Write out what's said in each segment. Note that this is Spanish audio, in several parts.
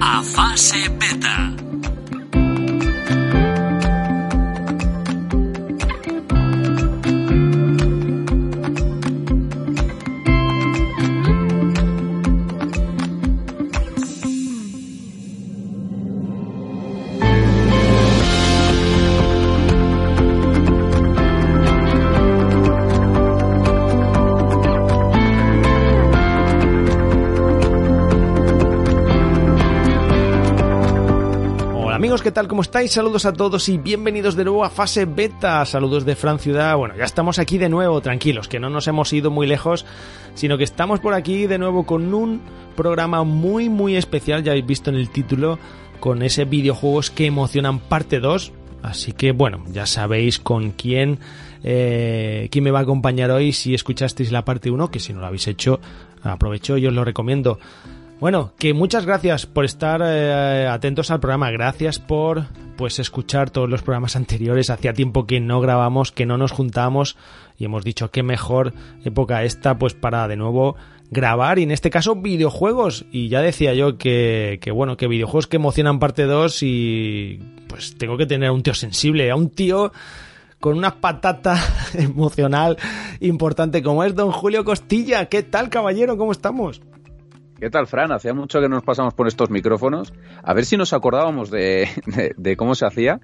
a fase beta. ¿Cómo estáis? Saludos a todos y bienvenidos de nuevo a Fase Beta. Saludos de Fran Ciudad. Bueno, ya estamos aquí de nuevo, tranquilos, que no nos hemos ido muy lejos, sino que estamos por aquí de nuevo con un programa muy, muy especial, ya habéis visto en el título, con ese videojuegos que emocionan parte 2. Así que bueno, ya sabéis con quién, eh, quién me va a acompañar hoy si escuchasteis la parte 1, que si no lo habéis hecho, aprovecho y os lo recomiendo. Bueno, que muchas gracias por estar eh, atentos al programa, gracias por pues escuchar todos los programas anteriores. Hacía tiempo que no grabamos, que no nos juntamos y hemos dicho qué mejor época esta pues para de nuevo grabar y en este caso videojuegos y ya decía yo que, que bueno, que videojuegos que emocionan parte 2 y pues tengo que tener a un tío sensible, a un tío con una patata emocional importante como es don Julio Costilla. ¿Qué tal caballero? ¿Cómo estamos? ¿Qué tal, Fran? Hacía mucho que nos pasamos por estos micrófonos. A ver si nos acordábamos de, de, cómo se hacía.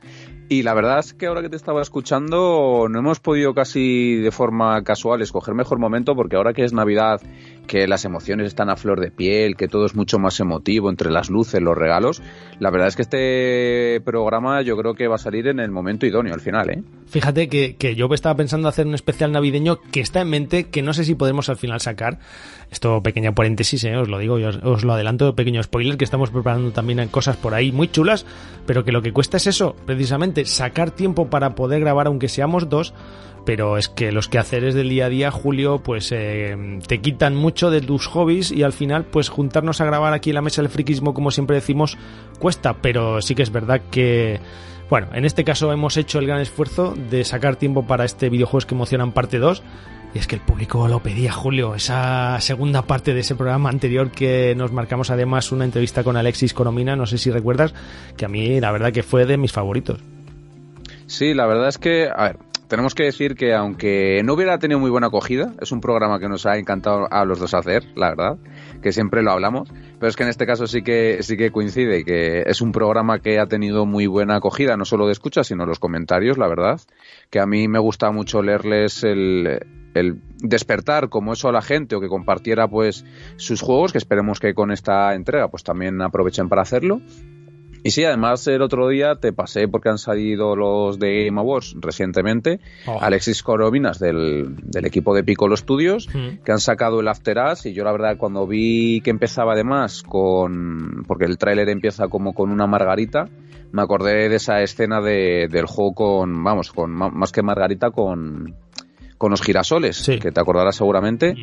Y la verdad es que ahora que te estaba escuchando, no hemos podido casi de forma casual escoger mejor momento, porque ahora que es Navidad, que las emociones están a flor de piel, que todo es mucho más emotivo entre las luces, los regalos, la verdad es que este programa yo creo que va a salir en el momento idóneo al final, ¿eh? Fíjate que, que yo estaba pensando hacer un especial navideño que está en mente, que no sé si podemos al final sacar. Esto, pequeña paréntesis, ¿eh? os lo digo, yo os, lo adelanto, pequeño spoiler, que estamos preparando también cosas por ahí muy chulas, pero que lo que cuesta es eso, precisamente, sacar tiempo para poder grabar, aunque seamos dos, pero es que los quehaceres del día a día, Julio, pues eh, te quitan mucho de tus hobbies y al final, pues juntarnos a grabar aquí en la mesa del friquismo, como siempre decimos, cuesta, pero sí que es verdad que... Bueno, en este caso hemos hecho el gran esfuerzo de sacar tiempo para este videojuegos que emocionan parte 2. Y es que el público lo pedía, Julio. Esa segunda parte de ese programa anterior que nos marcamos además una entrevista con Alexis Coromina, no sé si recuerdas, que a mí la verdad que fue de mis favoritos. Sí, la verdad es que, a ver, tenemos que decir que aunque no hubiera tenido muy buena acogida, es un programa que nos ha encantado a los dos hacer, la verdad, que siempre lo hablamos, pero es que en este caso sí que sí que coincide que es un programa que ha tenido muy buena acogida, no solo de escucha, sino los comentarios, la verdad, que a mí me gusta mucho leerles el, el despertar como eso a la gente o que compartiera pues sus juegos, que esperemos que con esta entrega pues también aprovechen para hacerlo y sí, además el otro día te pasé porque han salido los de Game Awards recientemente, oh. Alexis Corominas del, del, equipo de Piccolo Studios, mm. que han sacado el After Us y yo la verdad cuando vi que empezaba además con, porque el tráiler empieza como con una margarita, me acordé de esa escena de, del juego con, vamos, con más que margarita con con los girasoles, que te acordarás seguramente.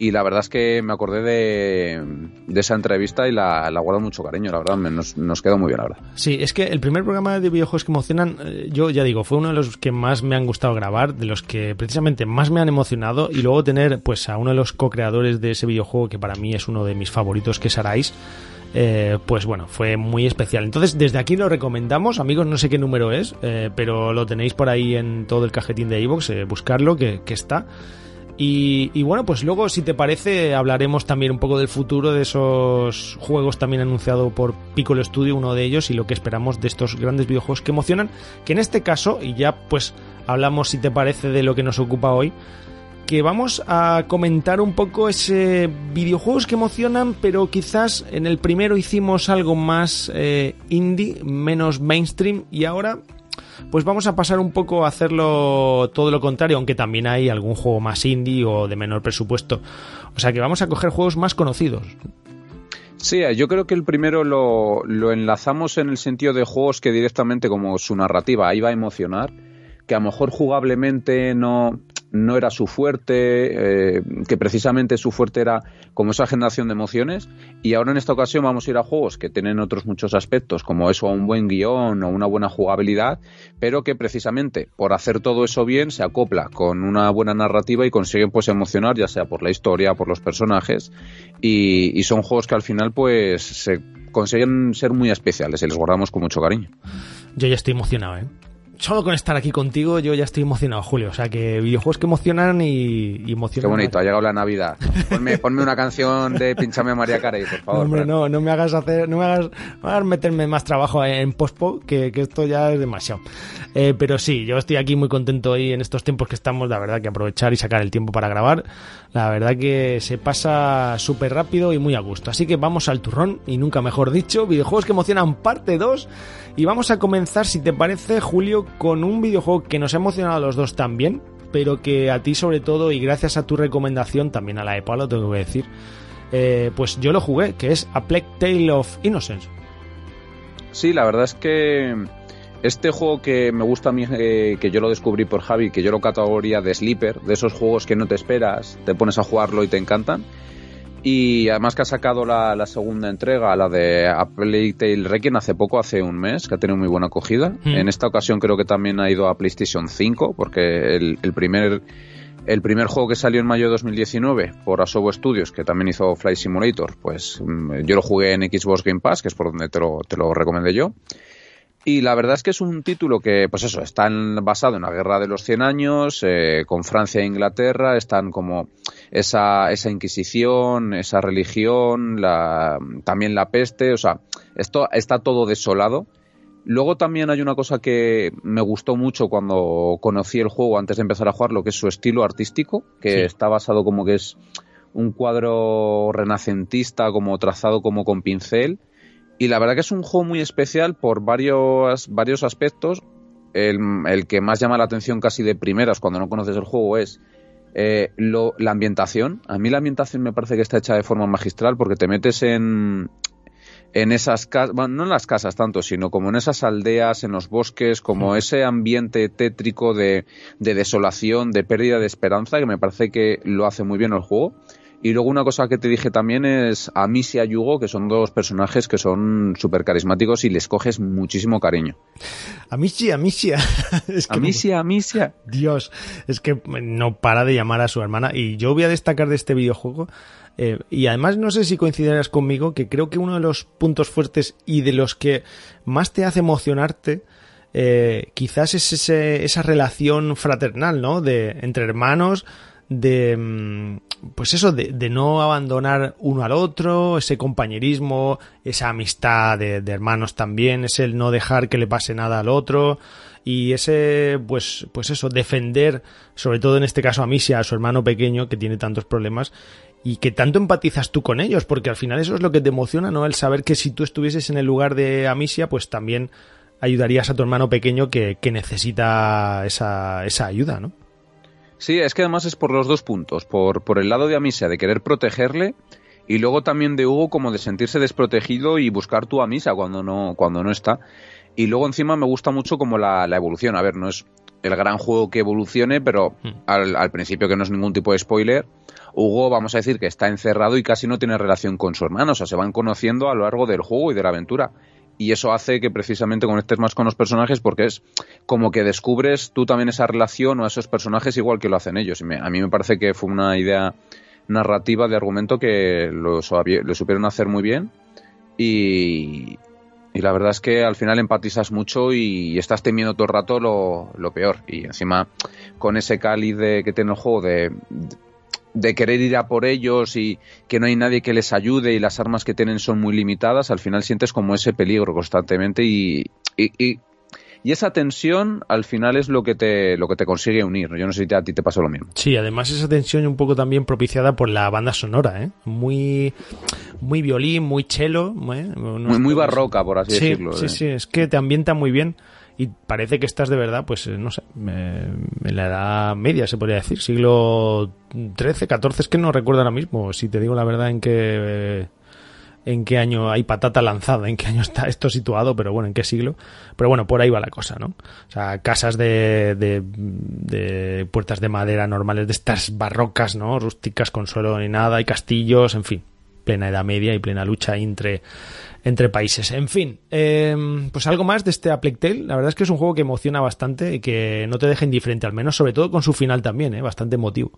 Y la verdad es que me acordé de, de esa entrevista y la, la, guardo mucho cariño, la verdad, nos, nos quedó muy bien, verdad. Sí, es que el primer programa de videojuegos que emocionan, eh, yo ya digo, fue uno de los que más me han gustado grabar, de los que precisamente más me han emocionado, y luego tener pues a uno de los co-creadores de ese videojuego, que para mí es uno de mis favoritos, que es Arais, eh, pues bueno, fue muy especial. Entonces, desde aquí lo recomendamos, amigos, no sé qué número es, eh, pero lo tenéis por ahí en todo el cajetín de iVoox, eh, buscarlo, que, está. Y, bueno, pues luego, si te parece, hablaremos también un poco del futuro de esos juegos también anunciado por Piccolo Studio, uno de ellos, y lo que esperamos de estos grandes videojuegos que emocionan, que en este caso, y ya pues hablamos, si te parece, de lo que nos ocupa hoy, que vamos a comentar un poco ese videojuegos que emocionan, pero quizás en el primero hicimos algo más eh, indie, menos mainstream, y ahora pues vamos a pasar un poco a hacerlo todo lo contrario, aunque también hay algún juego más indie o de menor presupuesto. O sea que vamos a coger juegos más conocidos. Sí, yo creo que el primero lo, lo enlazamos en el sentido de juegos que directamente como su narrativa iba a emocionar, que a lo mejor jugablemente no, no era su fuerte, eh, que precisamente su fuerte era como esa generación de emociones. Y ahora en esta ocasión vamos a ir a juegos que tienen otros muchos aspectos, como eso, un buen guion o una buena jugabilidad, pero que precisamente por hacer todo eso bien se acopla con una buena narrativa y consiguen pues emocionar, ya sea por la historia, por los personajes. Y, son juegos que al final pues se consiguen ser muy especiales y les guardamos con mucho cariño. Yo ya estoy emocionado, ¿eh? Solo con estar aquí contigo yo ya estoy emocionado, Julio. O sea, que videojuegos que emocionan y, y emocionan. Qué bonito, ha llegado la Navidad. Ponme, ponme una canción de Pinchame a María Carey, por favor. No, hombre, no, no me hagas hacer, no me hagas, me hagas meterme más trabajo en postpo, que, que esto ya es demasiado. Eh, pero sí, yo estoy aquí muy contento hoy en estos tiempos que estamos, la verdad, que aprovechar y sacar el tiempo para grabar. La verdad que se pasa súper rápido y muy a gusto. Así que vamos al turrón, y nunca mejor dicho, videojuegos que emocionan parte 2. Y vamos a comenzar, si te parece, Julio, con un videojuego que nos ha emocionado a los dos también, pero que a ti sobre todo, y gracias a tu recomendación, también a la de Pablo, tengo que decir, eh, pues yo lo jugué, que es A Plague Tale of Innocence. Sí, la verdad es que este juego que me gusta a mí, eh, que yo lo descubrí por Javi, que yo lo categoría de sleeper, de esos juegos que no te esperas, te pones a jugarlo y te encantan. Y además que ha sacado la, segunda entrega, la de A Plague Tale Requiem, hace poco, hace un mes, que ha tenido muy buena acogida. Hmm. En esta ocasión creo que también ha ido a PlayStation 5, porque el, primer el primer juego que salió en mayo de 2019 por Asobo Studios, que también hizo Flight Simulator, pues mm, yo lo jugué en Xbox Game Pass, que es por donde te lo, te lo recomendé yo. Y la verdad es que es un título que, pues eso, está basado en la Guerra de los 100 años, eh, con Francia e Inglaterra, están como esa, esa Inquisición, esa religión, la, también la peste, o sea, esto está todo desolado. Luego también hay una cosa que me gustó mucho cuando conocí el juego antes de empezar a jugarlo, que es su estilo artístico, que está basado como que es un cuadro renacentista, como trazado como con pincel y la verdad que es un juego muy especial por varios, varios aspectos. El, que más llama la atención casi de primeras cuando no conoces el juego es eh, la ambientación. A mí la ambientación me parece que está hecha de forma magistral porque te metes en, en esas casas, bueno, no en las casas tanto, sino como en esas aldeas, en los bosques, como ese ambiente tétrico de, de desolación, de pérdida de esperanza, que me parece que lo hace muy bien el juego. Y luego una cosa que te dije también es a y a Yugo, que son dos personajes que son súper carismáticos y les coges muchísimo cariño. Amicia, Amicia. es que Amicia, Amicia. Dios, es que no para de llamar a su hermana. Y yo voy a destacar de este videojuego. Eh, y además no sé si coincidirás conmigo que creo que uno de los puntos fuertes y de los que más te hace emocionarte eh, quizás es ese, esa relación fraternal, ¿no? De entre hermanos, de mm, pues eso de, no abandonar uno al otro ese compañerismo esa amistad de, hermanos también es el no dejar que le pase nada al otro y ese pues pues eso defender sobre todo en este caso a Misia a su hermano pequeño que tiene tantos problemas y que tanto empatizas tú con ellos porque al final eso es lo que te emociona no el saber que si tú estuvieses en el lugar de Amicia pues también ayudarías a tu hermano pequeño que, que necesita esa, esa ayuda no Sí, es que además es por los dos puntos, por, por el lado de Amisia de querer protegerle y luego también de Hugo como de sentirse desprotegido y buscar tu Amisa cuando no, cuando no está. Y luego encima me gusta mucho como la, la evolución. A ver, no es el gran juego que evolucione, pero hmm. al, al, principio que no es ningún tipo de spoiler, Hugo vamos a decir que está encerrado y casi no tiene relación con su hermano, o sea, se van conociendo a lo largo del juego y de la aventura y eso hace que precisamente conectes más con los personajes porque es como que descubres tú también esa relación o esos personajes igual que lo hacen ellos. Y a mí me parece que fue una idea narrativa de argumento que lo, supieron hacer muy bien y, la verdad es que al final empatizas mucho y estás temiendo todo el rato lo, peor. Y encima con ese cáliz de, que tiene el juego de querer ir a por ellos y que no hay nadie que les ayude y las armas que tienen son muy limitadas, al final sientes como ese peligro constantemente y, y, esa tensión al final es lo que te lo que te consigue unir. Yo no sé si a ti te pasa lo mismo. Sí, además esa tensión un poco también propiciada por la banda sonora, ¿eh? Muy muy violín, muy cello, ¿eh? muy, muy barroca por así decirlo. Sí, ¿eh? sí, es que te ambienta muy bien y parece que estás de verdad, pues eh, no sé, en la edad media se podría decir, siglo XIII, XIV, es que no recuerdo ahora mismo, si te digo la verdad en qué en qué año hay patata lanzada, en qué año está esto situado, pero bueno, en qué siglo. Pero bueno, por ahí va la cosa, ¿no? O sea, casas de, de, de puertas de madera normales, de estas barrocas, ¿no? Rústicas con suelo ni nada, y castillos, en fin, plena edad media y plena lucha entre entre países. En fin, em, pues algo más de este A La verdad es que es un juego que emociona bastante y que no te deja indiferente, al menos, sobre todo con su final también, ¿eh? bastante emotivo.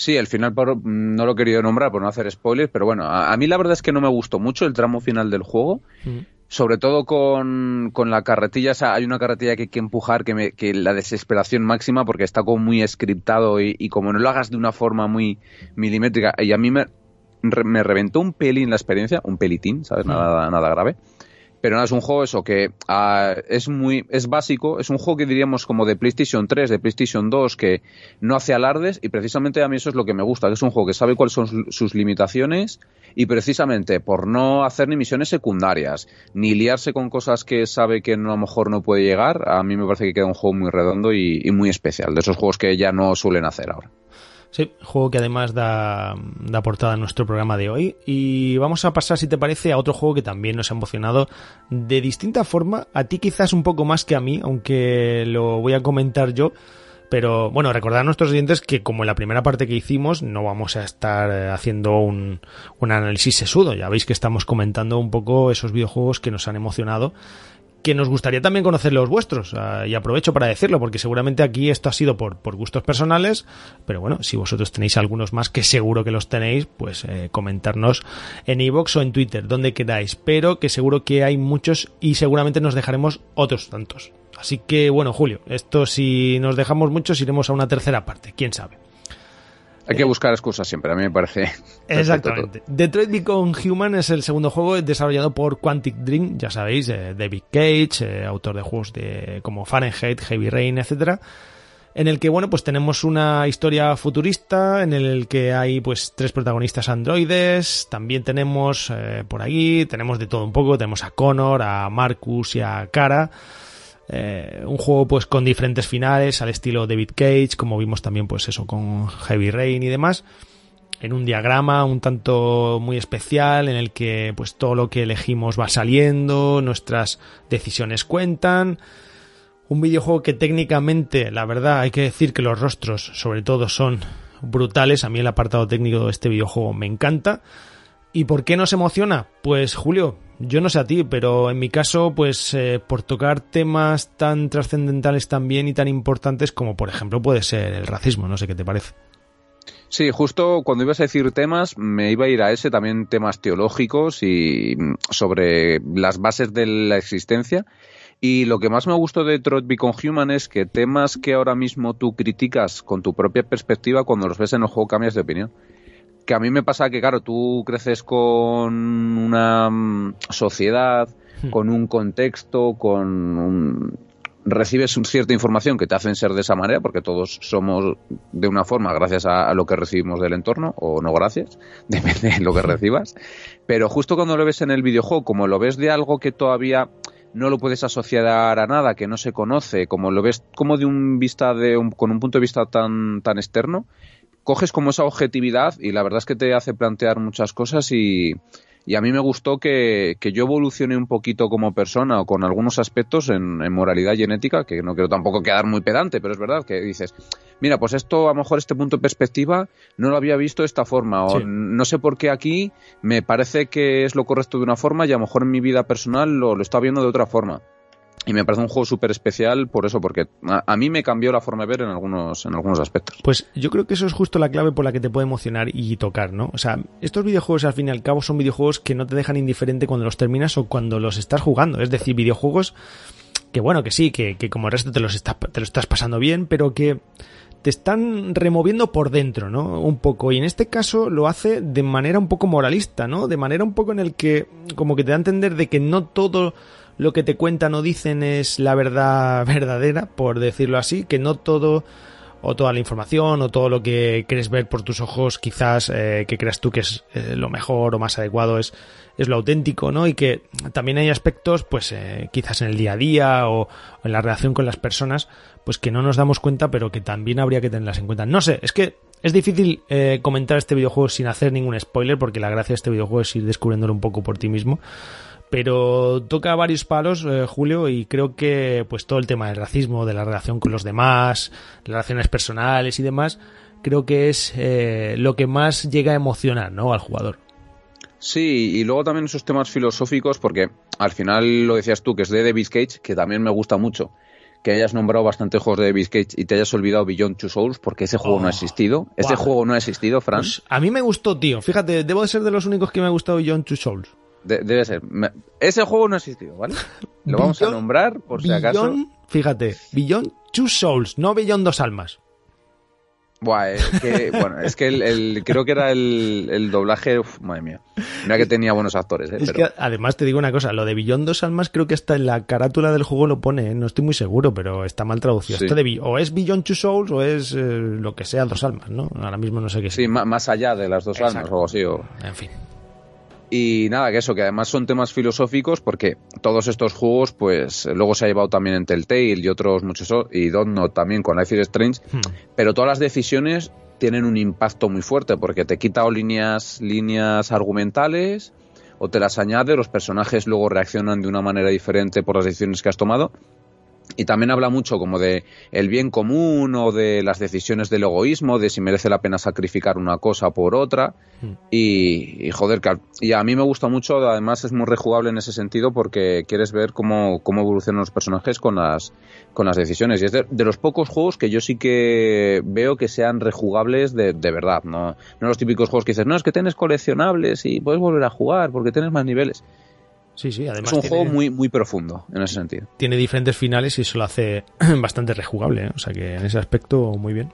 Sí, el final no lo he querido nombrar por no hacer spoilers, pero bueno, a, mí la verdad es que no me gustó mucho el tramo final del juego. Sobre todo con, la carretilla, o sea, hay una carretilla que hay que empujar, que, me, que la desesperación máxima, porque está como muy scriptado y, como no lo hagas de una forma muy milimétrica, y a mí me, me reventó un pelín la experiencia, un pelitín, ¿sabes? Nada, nada grave. Pero nada, es un juego eso que ah, es muy es básico, es un juego que diríamos como de PlayStation 3, de PlayStation 2 que no hace alardes y precisamente a mí eso es lo que me gusta, que es un juego que sabe cuáles son sus limitaciones y precisamente por no hacer ni misiones secundarias, ni liarse con cosas que sabe que a lo mejor no puede llegar, a mí me parece que queda un juego muy redondo y muy especial, de esos juegos que ya no suelen hacer ahora. Sí, juego que además da, da portada a nuestro programa de hoy. Y vamos a pasar, si te parece, a otro juego que también nos ha emocionado de distinta forma. A ti quizás un poco más que a mí, aunque lo voy a comentar yo. Pero bueno, recordar a nuestros oyentes que como en la primera parte que hicimos, no vamos a estar eh, haciendo un, un análisis sesudo. Ya veis que estamos comentando un poco esos videojuegos que nos han emocionado que nos gustaría también conocer los vuestros. Ah, y aprovecho para decirlo, porque seguramente aquí esto ha sido por, por gustos personales, pero bueno, si vosotros tenéis algunos más, que seguro que los tenéis, pues eh, comentarnos en iVoox o en Twitter, donde queráis. Pero que seguro que hay muchos y seguramente nos dejaremos otros tantos. Así que bueno, Julio, esto si nos dejamos muchos iremos a una tercera parte, quién sabe. Hay que buscar excusas siempre, a mí me parece. Exactamente. Detroit Become Human es el segundo juego desarrollado por Quantic Dream, ya sabéis, eh, David Cage, eh, autor de juegos de, como Fahrenheit, Heavy Rain, etcétera en el que bueno pues tenemos una historia futurista en el que hay pues tres protagonistas androides también tenemos eh, por ahí tenemos de todo un poco tenemos a Connor a Marcus y a Kara eh, un juego pues con diferentes finales al estilo David Cage, como vimos también pues eso con Heavy Rain y demás. En un diagrama un tanto muy especial en el que pues todo lo que elegimos va saliendo, nuestras decisiones cuentan. Un videojuego que técnicamente, la verdad, hay que decir que los rostros sobre todo son brutales. A mí el apartado técnico de este videojuego me encanta. ¿Y por qué nos emociona? Pues Julio, yo no sé a ti, pero en mi caso, pues eh, por tocar temas tan trascendentales también y tan importantes como por ejemplo puede ser el racismo, no sé qué te parece. Sí, justo cuando ibas a decir temas, me iba a ir a ese, también temas teológicos y mm, sobre las bases de la existencia. Y lo que más me gustó de Trot Become Human es que temas que ahora mismo tú criticas con tu propia perspectiva, cuando los ves en el juego cambias de opinión que a mí me pasa que, claro, tú creces con una mm, sociedad, hmm. con un contexto, con un, recibes cierta información que te hacen ser de esa manera, porque todos somos de una forma gracias a, lo que recibimos del entorno, o no gracias, depende de lo que recibas. Pero justo cuando lo ves en el videojuego, como lo ves de algo que todavía no lo puedes asociar a nada, que no se conoce, como lo ves como de un vista de con un punto de vista tan, tan externo, coges como esa objetividad y la verdad es que te hace plantear muchas cosas y, y a mí me gustó que, que, yo evolucione un poquito como persona o con algunos aspectos en, moralidad genética, que no quiero tampoco quedar muy pedante, pero es verdad que dices, mira, pues esto a lo mejor este punto de perspectiva no lo había visto de esta forma, o no sé por qué aquí me parece que es lo correcto de una forma y a lo mejor en mi vida personal lo, lo está viendo de otra forma. Y me parece un juego súper especial por eso, porque a, mí me cambió la forma de ver en algunos, en algunos aspectos. Pues yo creo que eso es justo la clave por la que te puede emocionar y tocar, ¿no? O sea, estos videojuegos al fin y al cabo son videojuegos que no te dejan indiferente cuando los terminas o cuando los estás jugando. Es decir, videojuegos que bueno, que sí, que, que como el resto te los te lo estás pasando bien, pero que te están removiendo por dentro, ¿no? Un poco. Y en este caso lo hace de manera un poco moralista, ¿no? De manera un poco en el que como que te da a entender de que no todo lo que te cuentan o dicen es la verdad verdadera, por decirlo así, que no todo o toda la información o todo lo que crees ver por tus ojos quizás eh, que creas tú que es eh, lo mejor o más adecuado es, es lo auténtico, ¿no? Y que también hay aspectos, pues eh, quizás en el día a día o, en la relación con las personas, pues que no nos damos cuenta, pero que también habría que tenerlas en cuenta. No sé, es que es difícil comentar este videojuego sin hacer ningún spoiler, porque la gracia de este videojuego es ir descubriéndolo un poco por ti mismo pero toca varios palos, eh, Julio, y creo que pues todo el tema del racismo, de la relación con los demás, relaciones personales y demás, creo que es eh, lo que más llega a emocionar, ¿no? Al jugador. Sí, y luego también esos temas filosóficos, porque al final lo decías tú, que es de David Cage, que también me gusta mucho, que hayas nombrado bastantes juegos de David Cage y te hayas olvidado Beyond Two Souls, porque ese juego no ha Oh, existido. Ese juego no ha existido, Fran. Pues a mí me gustó, tío. Fíjate, debo de ser de los únicos que me ha gustado Beyond Two Souls. De- debe ser. Me- ese juego no ha existido, ¿vale? Lo vamos a nombrar por si acaso. Fíjate, Beyond Two Souls, no Beyond Dos Almas. Buah, es que, bueno, es que el, el- creo que era el, el doblaje, uf, madre mía. Mira que tenía buenos actores, ¿eh? Es Pero- que además te digo una cosa, lo de Beyond Dos Almas creo que hasta en la carátula del juego lo pone, ¿eh? no estoy muy seguro, pero está mal traducido. Sí. Esto de o es Beyond Two Souls o es eh, lo que sea Dos Almas, ¿no? Ahora mismo no sé qué Sí, más allá de las dos Exacto. almas o algo así. o- En fin. Y nada, que eso, que además son temas filosóficos porque todos estos juegos, pues luego se ha llevado también en Telltale y otros muchos, y Don't también con Life is Strange, Hmm. pero todas las decisiones tienen un impacto muy fuerte porque te quita o líneas, líneas argumentales o te las añade, los personajes luego reaccionan de una manera diferente por las decisiones que has tomado. Y también habla mucho como de el bien común o de las decisiones del egoísmo, de si merece la pena sacrificar una cosa por otra. Mm. Y, y, joder, que al- y a mí me gusta mucho, además es muy rejugable en ese sentido porque quieres ver cómo, cómo evolucionan los personajes con las, con las decisiones. Y es de, de los pocos juegos que yo sí que veo que sean rejugables de, de verdad. ¿no? no los típicos juegos que dices, no, es que tienes coleccionables y puedes volver a jugar porque tienes más niveles. Sí, sí, además es un tiene, juego muy, muy profundo en ese sentido. tiene diferentes finales y eso lo hace bastante rejugable, ¿eh? o sea que en ese aspecto muy bien.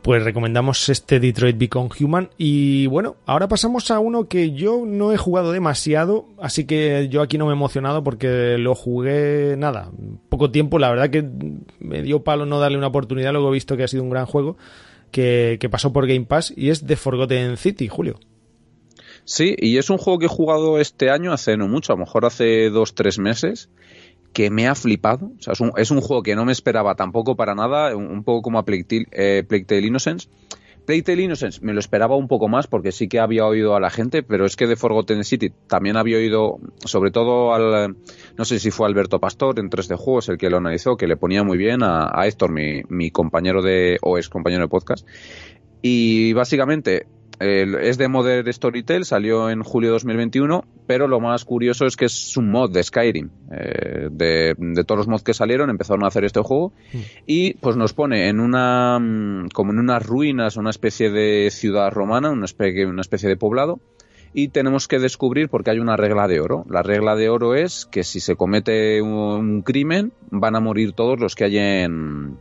Pues recomendamos este Detroit Become Human y bueno, ahora pasamos a uno que yo no he jugado demasiado, así que yo aquí no me he emocionado porque lo jugué nada, poco tiempo, la verdad que me dio palo no darle una oportunidad, luego he visto que ha sido un gran juego que, que pasó por Game Pass y es The Forgotten City, Julio. Sí, y es un juego que he jugado este año hace no mucho, a lo mejor hace dos, tres meses, que me ha flipado. O sea, es un, es un juego que no me esperaba tampoco para nada, un, poco como a Plague Tale, eh, Plague Tale Innocence. Innocence me lo esperaba un poco más porque sí que había oído a la gente, pero es que de Forgotten City también había oído, sobre todo al, no sé si fue Alberto Pastor en 3D Juegos el que lo analizó, que le ponía muy bien a, a Héctor, mi, mi compañero de, o ex compañero de podcast. Y básicamente es de Modern Storytel, salió en julio de 2021, pero lo más curioso es que es un mod de Skyrim. Eh, de, de todos los mods que salieron, empezaron a hacer este juego y pues nos pone en una mm, como en unas ruinas, una especie de ciudad romana, una especie, una especie de poblado. Y tenemos que descubrir porque hay una regla de oro. La regla de oro es que si se comete un, un crimen, van a morir todos los que hay en,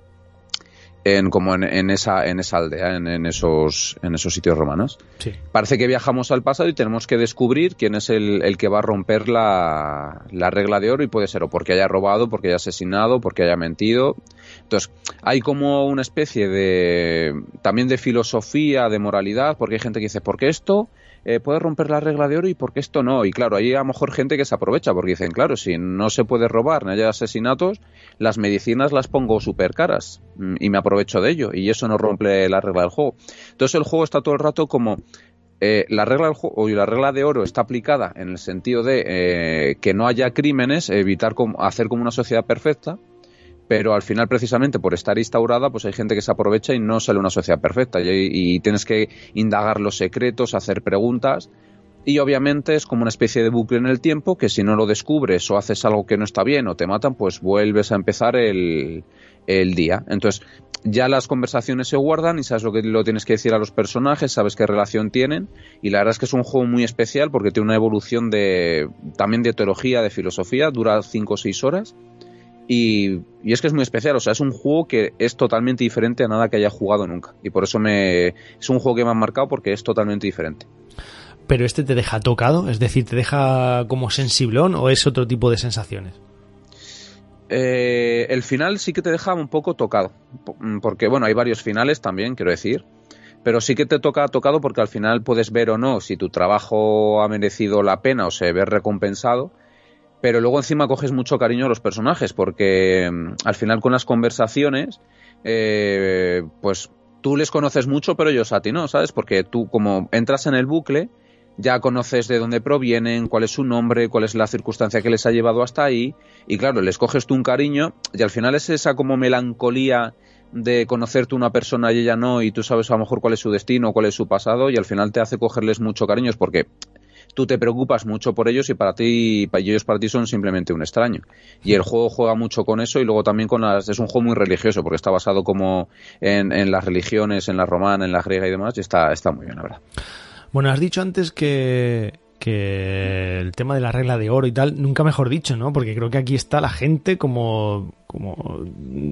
en como en, en esa en esa aldea, en, en esos en esos sitios romanos. Sí. Parece que viajamos al pasado y tenemos que descubrir quién es el, el que va a romper la, la regla de oro y puede ser o porque haya robado, porque haya asesinado, porque haya mentido. Entonces, hay como una especie de también de filosofía, de moralidad, porque hay gente que dice, ¿por qué esto eh, puede romper la regla de oro y por qué esto no? Y claro, hay a lo mejor gente que se aprovecha porque dicen, claro, si no se puede robar, ni hay asesinatos, las medicinas las pongo súper caras mm, y me aprovecho de ello y eso no rompe la regla del juego. Entonces el juego está todo el rato como eh, la regla del juego la regla de oro está aplicada en el sentido de eh, que no haya crímenes, evitar hacer como una sociedad perfecta, pero al final precisamente por estar instaurada pues hay gente que se aprovecha y no sale una sociedad perfecta. Y, tienes que indagar los secretos, hacer preguntas. Y obviamente es como una especie de bucle en el tiempo que si no lo descubres o haces algo que no está bien o te matan pues vuelves a empezar el, el día. Entonces ya las conversaciones se guardan y sabes lo que lo tienes que decir a los personajes, sabes qué relación tienen. Y la verdad es que es un juego muy especial porque tiene una evolución de también de teología, de filosofía, dura 5 o 6 horas y, y, es que es muy especial, o sea, es un juego que es totalmente diferente a nada que haya jugado nunca y por eso me es un juego que me ha marcado porque es totalmente diferente. Pero este te deja tocado, es decir, te deja como sensiblón o es otro tipo de sensaciones. Eh, el final sí que te deja un poco tocado, porque bueno, hay varios finales también, quiero decir, pero sí que te toca tocado porque al final puedes ver o no si tu trabajo ha merecido la pena o se ve recompensado, pero luego encima coges mucho cariño a los personajes porque mm, al final con las conversaciones, eh, pues tú les conoces mucho, pero ellos a ti no, ¿sabes? Porque tú como entras en el bucle, ya conoces de dónde provienen, cuál es su nombre, cuál es la circunstancia que les ha llevado hasta ahí, y claro, les coges tú un cariño, y al final es esa como melancolía de conocerte una persona y ella no, y tú sabes a lo mejor cuál es su destino, cuál es su pasado, y al final te hace cogerles mucho cariño, porque tú te preocupas mucho por ellos y para ti, y ellos para ti son simplemente un extraño. Y el juego juega mucho con eso y luego también con las, es un juego muy religioso porque está basado como en, en las religiones, en la romana, en la griega y demás y está, está muy bien, la verdad. Bueno, has dicho antes que, que el tema de la regla de oro y tal, nunca mejor dicho, ¿no? Porque creo que aquí está la gente como, como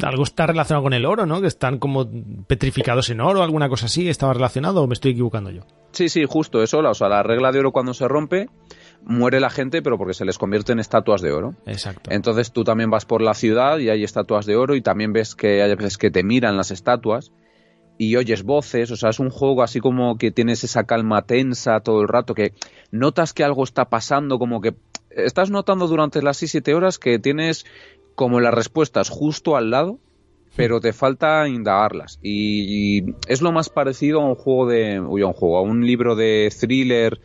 algo está relacionado con el oro, ¿no? Que están como petrificados en oro, alguna cosa así, ¿estaba relacionado o me estoy equivocando yo? Sí, sí, justo eso, o sea, la regla de oro cuando se rompe, muere la gente, pero porque se les convierte en estatuas de oro. Exacto. Entonces tú también vas por la ciudad y hay estatuas de oro y también ves que hay veces que te miran las estatuas y oyes voces, o sea, es un juego así como que tienes esa calma tensa todo el rato, que notas que algo está pasando, como que estás notando durante las 6-7 horas que tienes como las respuestas justo al lado, pero te falta indagarlas. Y, es lo más parecido a un juego de, uy, a un juego, a un libro de thriller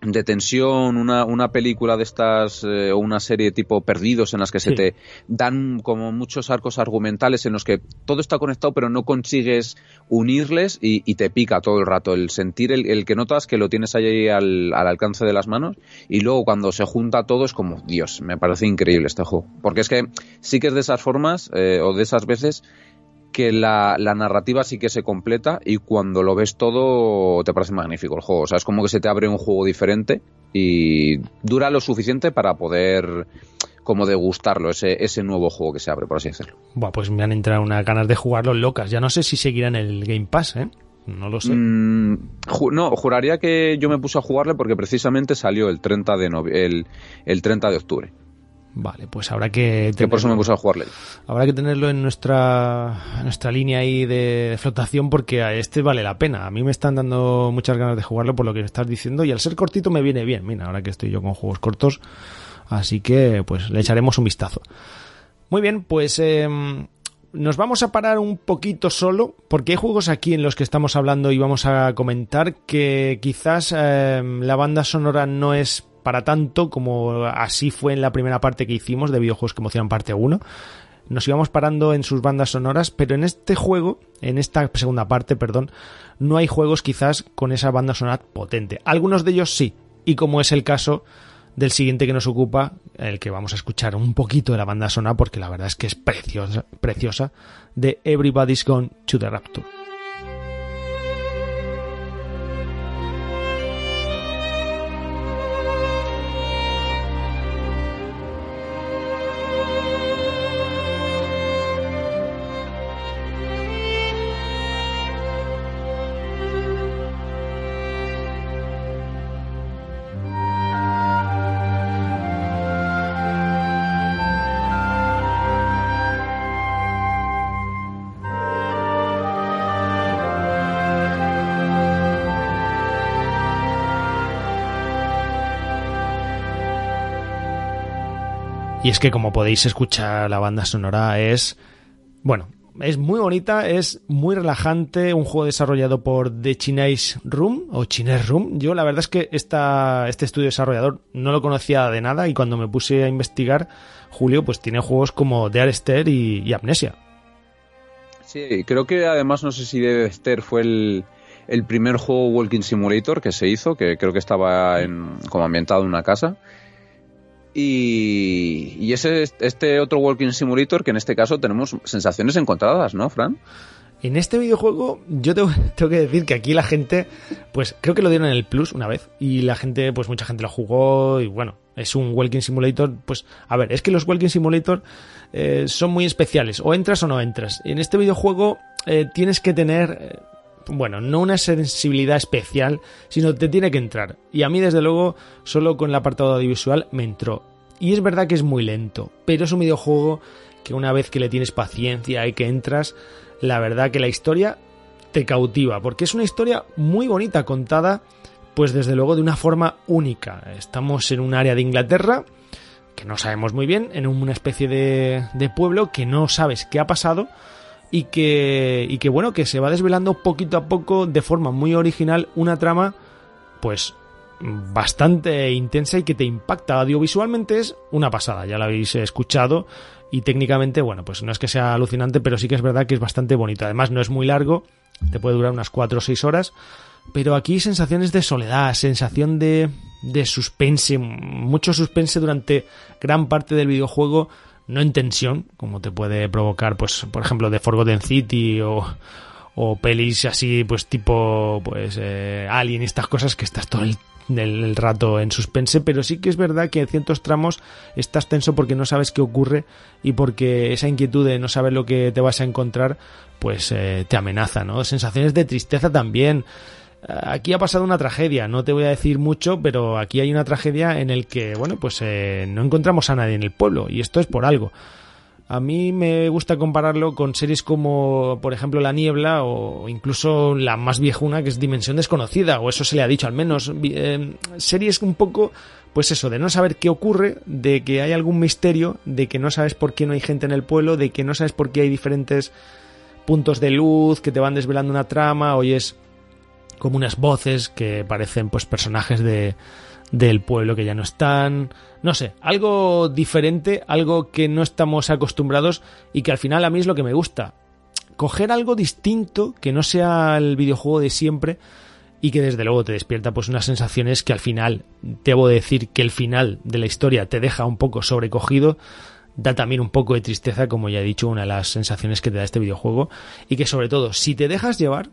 de tensión, una, una película de estas eh, o una serie tipo Perdidos en las que se te dan como muchos arcos argumentales en los que todo está conectado pero no consigues unirles y, y te pica todo el rato el sentir el, el que notas que lo tienes ahí al, al alcance de las manos y luego cuando se junta todo es como Dios, me parece increíble este juego porque es que sí que es de esas formas eh, o de esas veces que la, la narrativa sí que se completa y cuando lo ves todo te parece magnífico el juego. O sea, es como que se te abre un juego diferente y dura lo suficiente para poder como degustarlo, ese, ese nuevo juego que se abre, por así decirlo. Buah, pues me han entrado unas ganas de jugarlo locas. Ya no sé si seguirán el Game Pass, ¿eh? No lo sé. Mm, ju- no, juraría que yo me puse a jugarle porque precisamente salió el 30 de, el, el 30 de octubre. Vale, pues habrá que Que por eso me tenerlo- puse a jugarle. Habrá que tenerlo en nuestra, nuestra línea ahí de flotación porque a este vale la pena. A mí me están dando muchas ganas de jugarlo por lo que estás diciendo y al ser cortito me viene bien. Mira, ahora que estoy yo con juegos cortos, así que pues le echaremos un vistazo. Muy bien, pues em, nos vamos a parar un poquito solo porque hay juegos aquí en los que estamos hablando y vamos a comentar que quizás em, la banda sonora no es para tanto como así fue en la primera parte que hicimos de videojuegos que emocionan parte 1 nos íbamos parando en sus bandas sonoras, pero en este juego, en esta segunda parte, perdón, no hay juegos quizás con esa banda sonora potente. Algunos de ellos sí, y como es el caso del siguiente que nos ocupa, el que vamos a escuchar un poquito de la banda sonora, porque la verdad es que es preciosa, preciosa, de Everybody's Gone to the Rapture. Y es que como podéis escuchar, la banda sonora es, bueno, es muy bonita, es muy relajante, un juego desarrollado por The Chinese Room o Chinese Room. Yo la verdad es que esta, este estudio desarrollador no lo conocía de nada y cuando me puse a investigar, Julio pues tiene juegos como The Arester y, Amnesia. Sí, creo que además no sé si Dexter fue el, el primer juego Walking Simulator que se hizo, que creo que estaba en, como ambientado en una casa. Y, y ese este otro Walking Simulator que en este caso tenemos sensaciones encontradas, ¿no, Fran? En este videojuego yo tengo, que decir que aquí la gente, pues creo que lo dieron en el Plus una vez y la gente, pues mucha gente lo jugó y bueno, es un Walking Simulator, pues a ver, es que los Walking Simulator eh, son muy especiales, o entras o no entras. En este videojuego eh, tienes que tener, eh, bueno, no una sensibilidad especial, sino te tiene que entrar. Y a mí desde luego, solo con el apartado audiovisual me entró. Y es verdad que es muy lento, pero es un videojuego que una vez que le tienes paciencia y que entras, la verdad que la historia te cautiva, porque es una historia muy bonita contada, pues desde luego de una forma única. Estamos en un área de Inglaterra que no sabemos muy bien, en una especie de, de pueblo que no sabes qué ha pasado y que, y que bueno, que se va desvelando poquito a poco de forma muy original una trama, pues bastante intensa y que te impacta audiovisualmente es una pasada, ya la habéis escuchado y técnicamente, bueno, pues no es que sea alucinante, pero sí que es verdad que es bastante bonito. Además, no es muy largo, te puede durar unas 4 o 6 horas, pero aquí sensaciones de soledad, sensación de, de suspense, mucho suspense durante gran parte del videojuego, no en tensión, como te puede provocar, pues, por ejemplo, de Forgotten City o, o pelis así, pues tipo, pues, eh, Alien estas cosas que estás todo el, el, rato en suspense, pero sí que es verdad que en ciertos tramos estás tenso porque no sabes qué ocurre y porque esa inquietud de no saber lo que te vas a encontrar, pues eh, te amenaza, ¿no? Sensaciones de tristeza también. Aquí ha pasado una tragedia, no te voy a decir mucho, pero aquí hay una tragedia en el que, bueno, pues eh, no encontramos a nadie en el pueblo y esto es por algo. A mí me gusta compararlo con series como, por ejemplo, La Niebla o incluso la más viejuna que es Dimensión Desconocida, o eso se le ha dicho al menos. Eh, series un poco, pues eso, de no saber qué ocurre, de que hay algún misterio, de que no sabes por qué no hay gente en el pueblo, de que no sabes por qué hay diferentes puntos de luz que te van desvelando una trama, oyes como unas voces que parecen pues personajes de, del pueblo que ya no están, no sé, algo diferente, algo que no estamos acostumbrados y que al final a mí es lo que me gusta. Coger algo distinto que no sea el videojuego de siempre y que desde luego te despierta pues unas sensaciones que al final, debo decir que el final de la historia te deja un poco sobrecogido, da también un poco de tristeza, como ya he dicho, una de las sensaciones que te da este videojuego y que sobre todo, si te dejas llevar,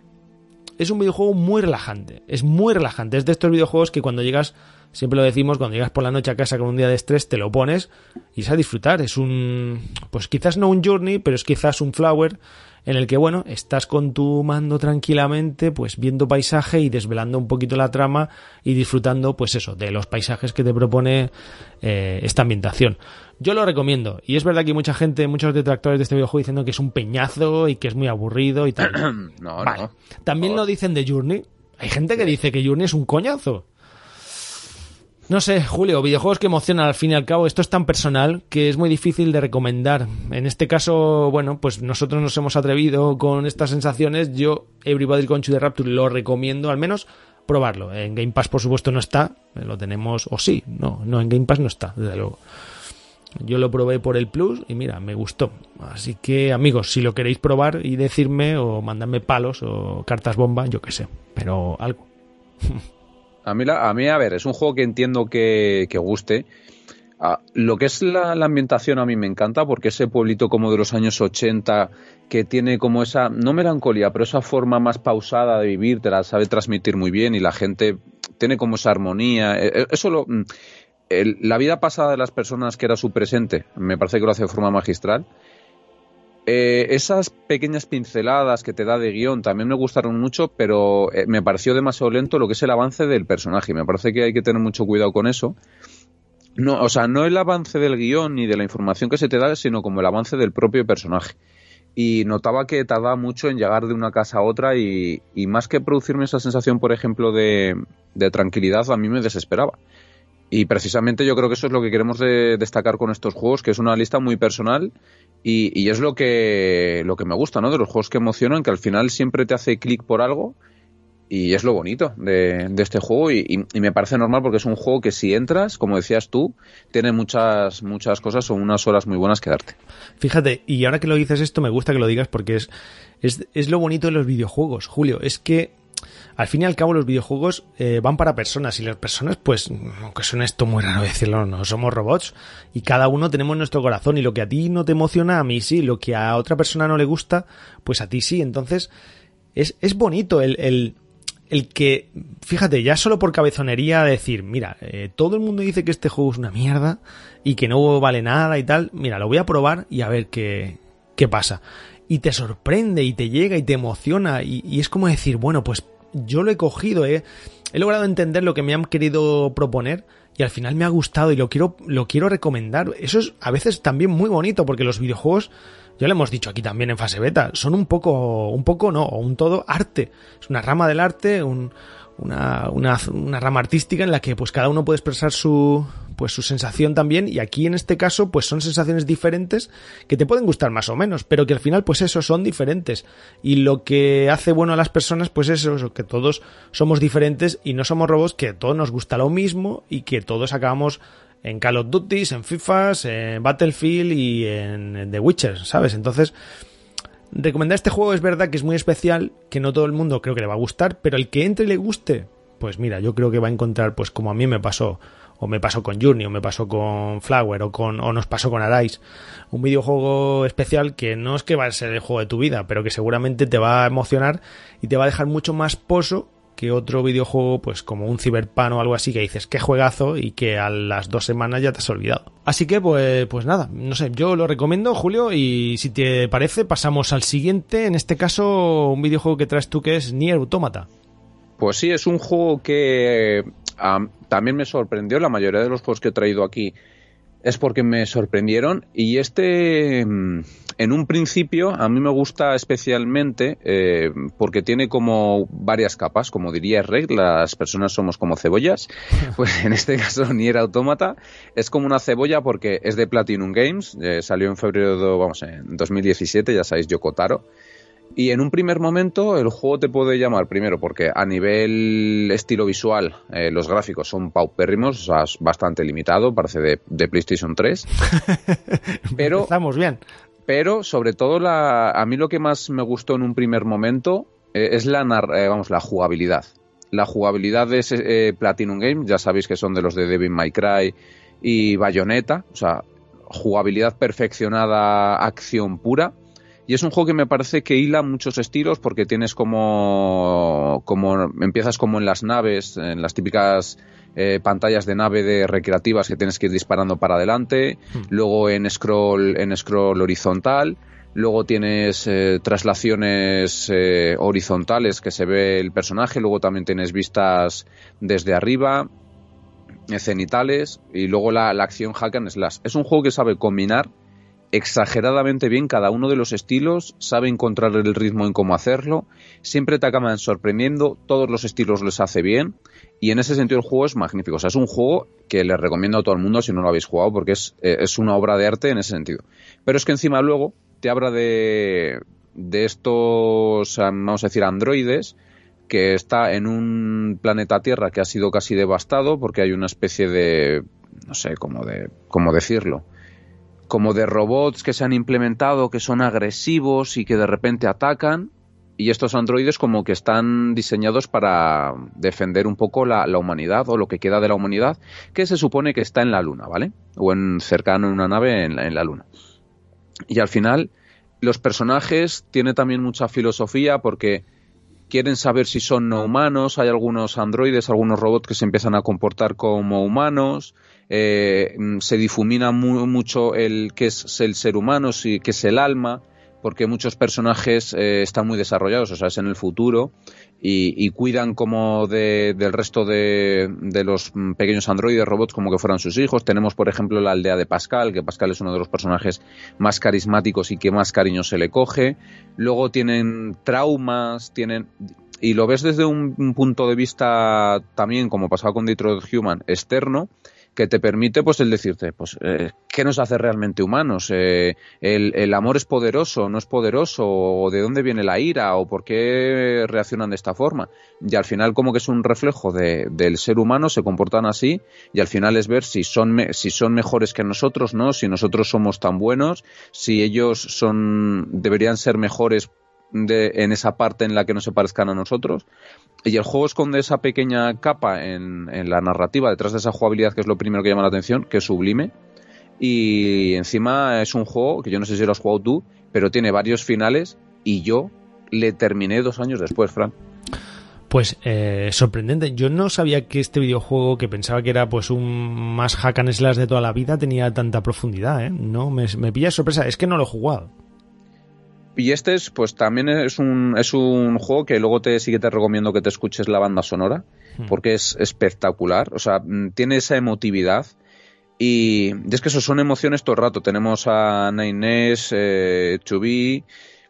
es un videojuego muy relajante, es muy relajante, es de estos videojuegos que cuando llegas Siempre lo decimos, cuando llegas por la noche a casa con un día de estrés, te lo pones y es a disfrutar. Es un, pues quizás no un journey, pero es quizás un flower en el que, bueno, estás con tu mando tranquilamente, pues viendo paisaje y desvelando un poquito la trama y disfrutando, pues eso, de los paisajes que te propone eh, esta ambientación. Yo lo recomiendo. Y es verdad que hay mucha gente, muchos detractores de este videojuego diciendo que es un peñazo y que es muy aburrido y tal. no, no. También lo dicen de Journey. Hay gente que dice que Journey es un coñazo. No sé, Julio, videojuegos que emocionan al fin y al cabo, esto es tan personal que es muy difícil de recomendar. En este caso, bueno, pues nosotros nos hemos atrevido con estas sensaciones. Yo, Everybody to the Rapture, lo recomiendo, al menos probarlo. En Game Pass, por supuesto, no está. Lo tenemos, o sí, no, no, en Game Pass no está, desde luego. Yo lo probé por el Plus y mira, me gustó. Así que, amigos, si lo queréis probar y decirme, o mandadme palos o cartas bomba, yo qué sé, pero algo. A mí, a mí, a ver, es un juego que entiendo que, guste. Ah, lo que es la, ambientación a mí me encanta porque ese pueblito como de los años 80 que tiene como esa, no melancolía, pero esa forma más pausada de vivir, te la sabe transmitir muy bien y la gente tiene como esa armonía. E, e, eso lo, mm, la vida pasada de las personas que era su presente, me parece que lo hace de forma magistral. Eh, esas pequeñas pinceladas que te da de guion también me gustaron mucho, pero eh, me pareció demasiado lento lo que es el avance del personaje. Me parece que hay que tener mucho cuidado con eso. No, o sea, no el avance del guion ni de la información que se te da, sino como el avance del propio personaje. Y notaba que tardaba mucho en llegar de una casa a otra y, más que producirme esa sensación, por ejemplo, de, de tranquilidad, a mí me desesperaba. Y precisamente yo creo que eso es lo que queremos destacar con estos juegos, que es una lista muy personal y, es lo que, lo que me gusta, ¿no? De los juegos que emocionan, que al final siempre te hace clic por algo y es lo bonito de, este juego y, me parece normal porque es un juego que si entras, como decías tú, tiene muchas, muchas cosas o unas horas muy buenas que darte. Fíjate, y ahora que lo dices esto, me gusta que lo digas porque es, es, es lo bonito de los videojuegos, Julio, es que al fin y al cabo los videojuegos eh, van para personas y las personas, pues, aunque suene esto muy raro decirlo, no somos robots y cada uno tenemos nuestro corazón y lo que a ti no te emociona, a mí sí, lo que a otra persona no le gusta, pues a ti sí. Entonces, es, es bonito el, el, el que, fíjate, ya solo por cabezonería decir, mira, eh, todo el mundo dice que este juego es una mierda y que no vale nada y tal, mira, lo voy a probar y a ver qué, qué pasa. Y te sorprende y te llega y te emociona y es como decir, bueno, pues yo lo he cogido, he logrado entender lo que me han querido proponer y al final me ha gustado y lo quiero, lo quiero recomendar. Eso es a veces también muy bonito porque los videojuegos, ya lo hemos dicho aquí también en fase beta, son un poco, un poco no, o un todo arte. Es una rama del arte, un, una, una, rama artística en la que pues cada uno puede expresar su pues su sensación también y aquí en este caso pues son sensaciones diferentes que te pueden gustar más o menos pero que al final pues eso son diferentes y lo que hace bueno a las personas pues eso, eso que todos somos diferentes y no somos robots que a todos nos gusta lo mismo y que todos acabamos en Call of Duty, en FIFA, en Battlefield y en The Witcher, ¿sabes? Entonces, recomendar este juego es verdad que es muy especial, que no todo el mundo creo que le va a gustar, pero el que entre y le guste, pues mira, yo creo que va a encontrar, pues como a mí me pasó, o me pasó con Journey, o me pasó con Flower, o, con, o nos pasó con Arise, un videojuego especial que no es que va a ser el juego de tu vida, pero que seguramente te va a emocionar y te va a dejar mucho más pozo que otro videojuego, pues como un Cyberpunk o algo así, que dices qué juegazo y que a las dos semanas ya te has olvidado. Así que, pues, pues nada, no sé, yo lo recomiendo, Julio, y si te parece, pasamos al siguiente, en este caso, un videojuego que traes tú que es Nier Automata. Pues sí, es un juego que también me sorprendió. La mayoría de los juegos que he traído aquí es porque me sorprendieron. Y este, mm, en un principio, a mí me gusta especialmente eh, porque tiene como varias capas. Como diría Reg, las personas somos como cebollas. Pues en este caso, Nier Automata es como una cebolla porque es de Platinum Games. Eh, salió en febrero, vamos, en 2017, ya sabéis, Yokotaro. Y en un primer momento el juego te puede llamar primero porque a nivel estilo visual eh, los gráficos son paupérrimos, o sea, es bastante limitado, parece de, PlayStation 3. pero estamos bien. Pero sobre todo la, a mí lo que más me gustó en un primer momento eh, es la eh, vamos la jugabilidad. La jugabilidad de Platinum Games, ya sabéis que son de los de Devil May Cry y Bayonetta, o sea, jugabilidad perfeccionada, acción pura y es un juego que me parece que hila muchos estilos porque tienes como, como empiezas como en las naves, en las típicas eh, pantallas de nave de recreativas que tienes que ir disparando para adelante, hmm. luego en scroll, en scroll horizontal, luego tienes eh, traslaciones eh, horizontales que se ve el personaje, luego también tienes vistas desde arriba, cenitales y luego la, la acción hack and slash. Es un juego que sabe combinar exageradamente bien cada uno de los estilos, sabe encontrar el ritmo en cómo hacerlo, siempre te acaban sorprendiendo, todos los estilos les hace bien y en ese sentido el juego es magnífico. O sea, es un juego que les recomiendo a todo el mundo si no lo habéis jugado porque es, eh, es una obra de arte en ese sentido. Pero es que encima luego te habla de, de estos, vamos a decir, androides que está en un planeta Tierra que ha sido casi devastado porque hay una especie de, no sé cómo, de, cómo decirlo, como de robots que se han implementado, que son agresivos y que de repente atacan. Y estos androides como que están diseñados para defender un poco la, humanidad o lo que queda de la humanidad, que se supone que está en la Luna, ¿vale? O en cercano en una nave en la, en la Luna. Y al final, los personajes tienen también mucha filosofía porque quieren saber si son no humanos, hay algunos androides, algunos robots que se empiezan a comportar como humanos, eh, mm, se difumina mucho el que es el ser humano, si, que es el alma, porque muchos personajes eh, están muy desarrollados, o sea, es en el futuro, y, cuidan como de, del resto de, de, los mm, pequeños androides, robots, como que fueran sus hijos. Tenemos, por ejemplo, la aldea de Pascal, que Pascal es uno de los personajes más carismáticos y que más cariño se le coge. Luego tienen traumas, tienen y lo ves desde un, un punto de vista también, como pasaba con Detroit Human, externo, que te permite pues el decirte pues eh, qué nos hace realmente humanos eh, el, amor es poderoso no es poderoso o de dónde viene la ira o por qué reaccionan de esta forma y al final como que es un reflejo de, del ser humano se comportan así y al final es ver si son si son mejores que nosotros no si nosotros somos tan buenos si ellos son deberían ser mejores en esa parte en la que no se parezcan a nosotros. Y el juego esconde esa pequeña capa en, la narrativa, detrás de esa jugabilidad que es lo primero que llama la atención, que es sublime. Y encima es un juego que yo no sé si lo has jugado tú, pero tiene varios finales y yo le terminé dos años después, Fran. Pues eh, sorprendente. Yo no sabía que este videojuego, que pensaba que era pues un más hack and slash de toda la vida, tenía tanta profundidad, ¿eh? No, me, me pilla sorpresa. Es que no lo he jugado. Y este es, pues también es un, es un juego que luego te sí que te recomiendo que te escuches la banda sonora, hmm. porque es espectacular. O sea, tiene esa emotividad. Y, es que eso son emociones todo el rato. Tenemos a Nainés, eh, Chubí,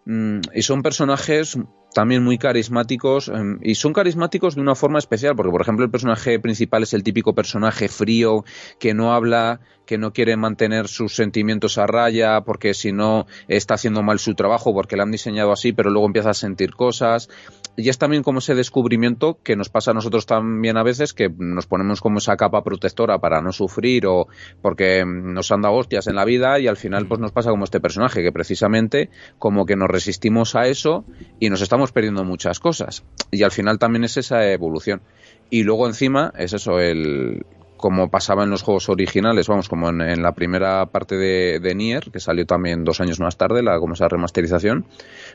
mm, y son personajes también muy carismáticos em, y son carismáticos de una forma especial porque por ejemplo el personaje principal es el típico personaje frío que no habla que no quiere mantener sus sentimientos a raya porque si no está haciendo mal su trabajo porque le han diseñado así pero luego empieza a sentir cosas. Y es también como ese descubrimiento que nos pasa a nosotros también a veces que nos ponemos como esa capa protectora para no sufrir o porque nos han dado hostias en la vida y al final pues nos pasa como este personaje que precisamente como que nos resistimos a eso y nos estamos perdiendo muchas cosas y al final también es esa evolución y luego encima es eso el como pasaba en los juegos originales, vamos, como en, la primera parte de, Nier, que salió también dos años más tarde, la, como esa remasterización,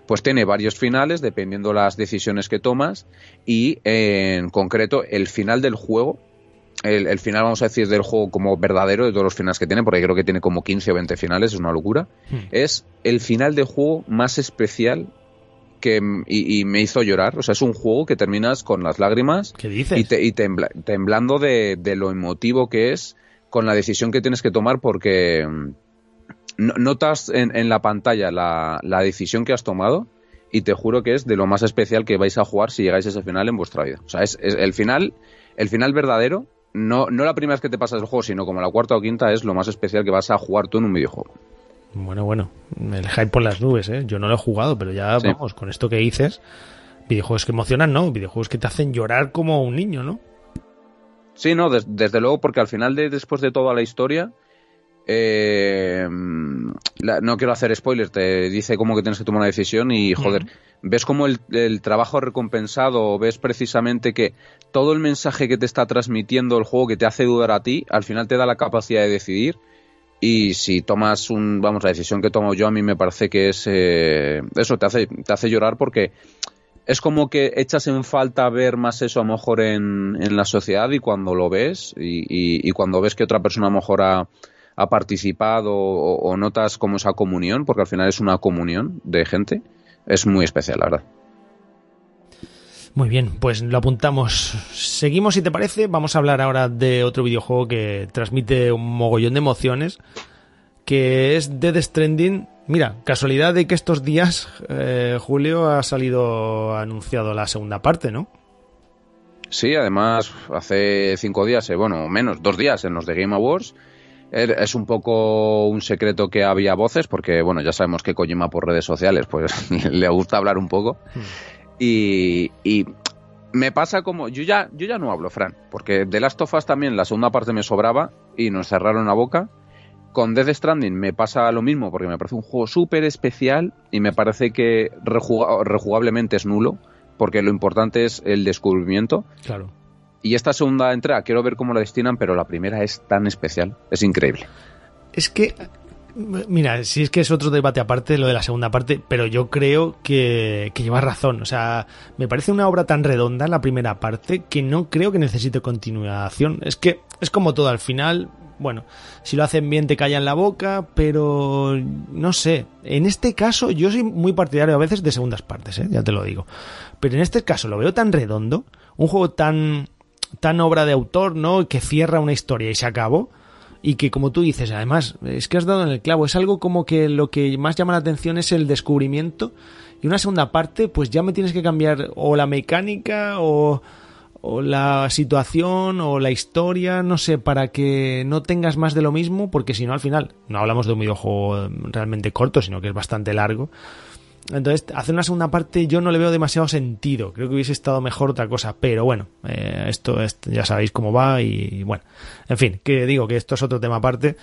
pues tiene varios finales dependiendo las decisiones que tomas y en concreto el final del juego, el, final, vamos a decir, del juego como verdadero de todos los finales que tiene, porque creo que tiene como 15 o 20 finales, es una locura, hmm. es el final del juego más especial que y, me hizo llorar. O sea, es un juego que terminas con las lágrimas ¿Qué dices? y, temblando de, lo emotivo que es con la decisión que tienes que tomar porque mm, notas en, la pantalla la, decisión que has tomado y te juro que es de lo más especial que vais a jugar si llegáis a ese final en vuestra vida. O sea, es, el final, el final verdadero, no, no la primera vez que te pasas el juego, sino como la cuarta o quinta es lo más especial que vas a jugar tú en un videojuego. Bueno, bueno, el hype por las nubes, ¿eh? Yo no lo he jugado, pero ya, vamos, con esto que dices, videojuegos que emocionan, ¿no? Videojuegos que te hacen llorar como un niño, ¿no? Sí, no, desde luego, porque al final, de, después de toda la historia, eh, no quiero hacer spoilers, te dice cómo que tienes que tomar una decisión y, joder, ves como el, el, trabajo recompensado, ves precisamente que todo el mensaje que te está transmitiendo el juego que te hace dudar a ti, al final te da la capacidad de decidir y si tomas un, vamos, la decisión que tomo yo a mí me parece que es eh, eso, te hace, te hace llorar porque es como que echas en falta ver más eso a lo mejor en, en la sociedad y cuando lo ves y, y, cuando ves que otra persona a lo mejor ha, ha participado o, o, notas como esa comunión, porque al final es una comunión de gente, es muy especial, la verdad. Muy bien, pues lo apuntamos. Seguimos, si te parece. Vamos a hablar ahora de otro videojuego que transmite un mogollón de emociones, que es Dead Stranding. Mira, casualidad de que estos días, eh, Julio, ha salido anunciado la segunda parte, ¿no? Sí, además, hace cinco días, eh, bueno, menos, dos días en los de Game Awards. Er, es un poco un secreto que había voces, porque, bueno, ya sabemos que Kojima por redes sociales, pues le gusta hablar un poco. Hmm. Y, me pasa como. Yo ya, yo ya no hablo, Fran, porque de Last of Us también la segunda parte me sobraba y nos cerraron la boca. Con Death Stranding me pasa lo mismo porque me parece un juego súper especial y me parece que rejugablemente es nulo porque lo importante es el descubrimiento. Claro. Y esta segunda entrega quiero ver cómo la destinan, pero la primera es tan especial, es increíble. Es que Mira, si es que es otro debate aparte lo de la segunda parte, pero yo creo que, que llevas razón. O sea, me parece una obra tan redonda la primera parte que no creo que necesite continuación. Es que es como todo al final. Bueno, si lo hacen bien te callan la boca, pero no sé. En este caso yo soy muy partidario a veces de segundas partes, ¿eh? ya te lo digo. Pero en este caso lo veo tan redondo, un juego tan tan obra de autor, ¿no? Que cierra una historia y se acabó y que como tú dices, además, es que has dado en el clavo, es algo como que lo que más llama la atención es el descubrimiento. Y una segunda parte, pues ya me tienes que cambiar o la mecánica o, la situación o la historia, no sé, para que no tengas más de lo mismo, porque si no al final, no hablamos de un videojuego realmente corto, sino que es bastante largo, entonces, hacer una segunda parte yo no le veo demasiado sentido. Creo que hubiese estado mejor otra cosa. Pero bueno, eh, esto, ya sabéis cómo va y, bueno. En fin, que digo que esto es otro tema aparte.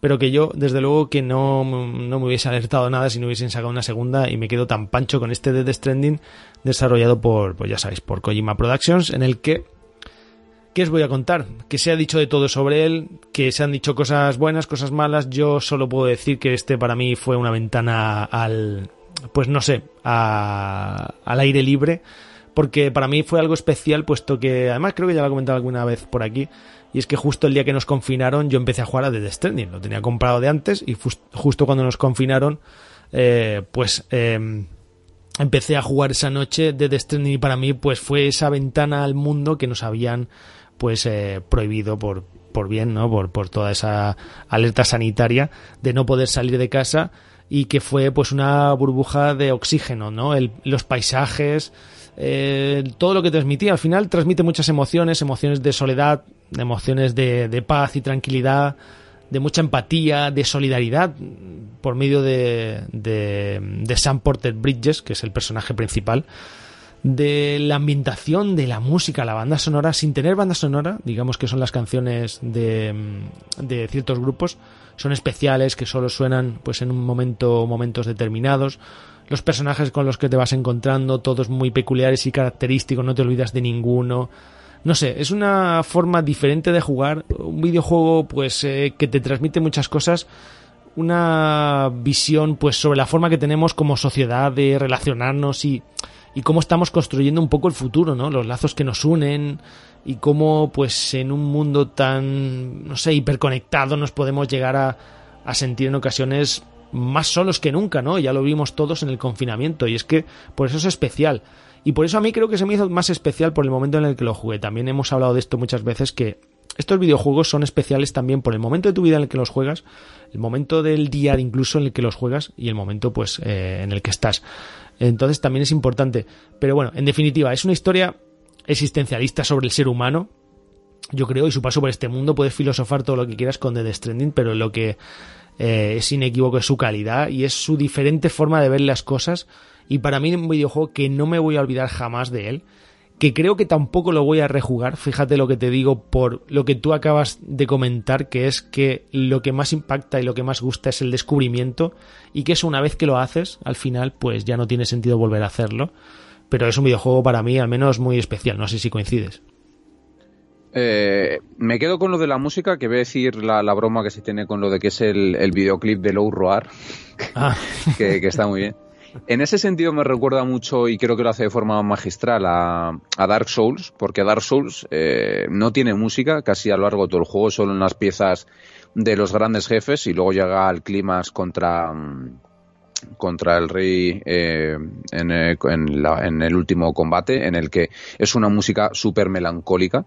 Pero que yo, desde luego, que no, no me hubiese alertado nada si no hubiesen sacado una segunda y me quedo tan pancho con este Dead Stranding desarrollado por, pues ya sabéis, por Kojima Productions, en el que ¿Qué os voy a contar? Que se ha dicho de todo sobre él, que se han dicho cosas buenas, cosas malas. Yo solo puedo decir que este para mí fue una ventana al, pues no sé, al aire libre, porque para mí fue algo especial, puesto que, además creo que ya lo he comentado alguna vez por aquí, y es que justo el día que nos confinaron yo empecé a jugar a The Stranding, lo tenía comprado de antes, y justo cuando nos confinaron, eh, pues... Em, empecé a jugar esa noche The Stranding y para mí pues fue esa ventana al mundo que nos habían pues eh, prohibido por, por bien, ¿no? Por, por toda esa alerta sanitaria de no poder salir de casa y que fue pues una burbuja de oxígeno, ¿no? El, los paisajes, eh, todo lo que transmitía. Al final transmite muchas emociones, emociones de soledad, emociones de, de paz y tranquilidad, de mucha empatía, de solidaridad, por medio de, de, de Sam Porter Bridges, que es el personaje principal de la ambientación, de la música, la banda sonora, sin tener banda sonora, digamos que son las canciones de, de ciertos grupos, son especiales que solo suenan pues en un momento, momentos determinados. Los personajes con los que te vas encontrando, todos muy peculiares y característicos, no te olvidas de ninguno. No sé, es una forma diferente de jugar, un videojuego pues eh, que te transmite muchas cosas, una visión pues sobre la forma que tenemos como sociedad de relacionarnos y y cómo estamos construyendo un poco el futuro, ¿no? Los lazos que nos unen y cómo, pues, en un mundo tan, no sé, hiperconectado nos podemos llegar a, a sentir en ocasiones más solos que nunca, ¿no? Ya lo vimos todos en el confinamiento y es que por eso es especial. Y por eso a mí creo que se me hizo más especial por el momento en el que lo jugué. También hemos hablado de esto muchas veces que estos videojuegos son especiales también por el momento de tu vida en el que los juegas, el momento del día incluso en el que los juegas y el momento pues eh, en el que estás. Entonces también es importante. Pero bueno, en definitiva, es una historia existencialista sobre el ser humano. Yo creo, y su paso por este mundo, puedes filosofar todo lo que quieras con The Stranding, pero lo que eh, es inequívoco es su calidad y es su diferente forma de ver las cosas. Y para mí es un videojuego que no me voy a olvidar jamás de él que creo que tampoco lo voy a rejugar, fíjate lo que te digo por lo que tú acabas de comentar, que es que lo que más impacta y lo que más gusta es el descubrimiento y que eso una vez que lo haces, al final pues ya no tiene sentido volver a hacerlo, pero es un videojuego para mí al menos muy especial, no sé si coincides. Eh, me quedo con lo de la música, que voy a decir la, broma que se tiene con lo de que es el, videoclip de Low Roar, ah. que está muy bien. En ese sentido me recuerda mucho, y creo que lo hace de forma magistral, a, Dark Souls, porque Dark Souls eh, no tiene música casi a lo largo de todo el juego, solo en las piezas de los grandes jefes y luego llega al clímax contra contra el rey eh, en, el último combate, en el que es una música súper melancólica.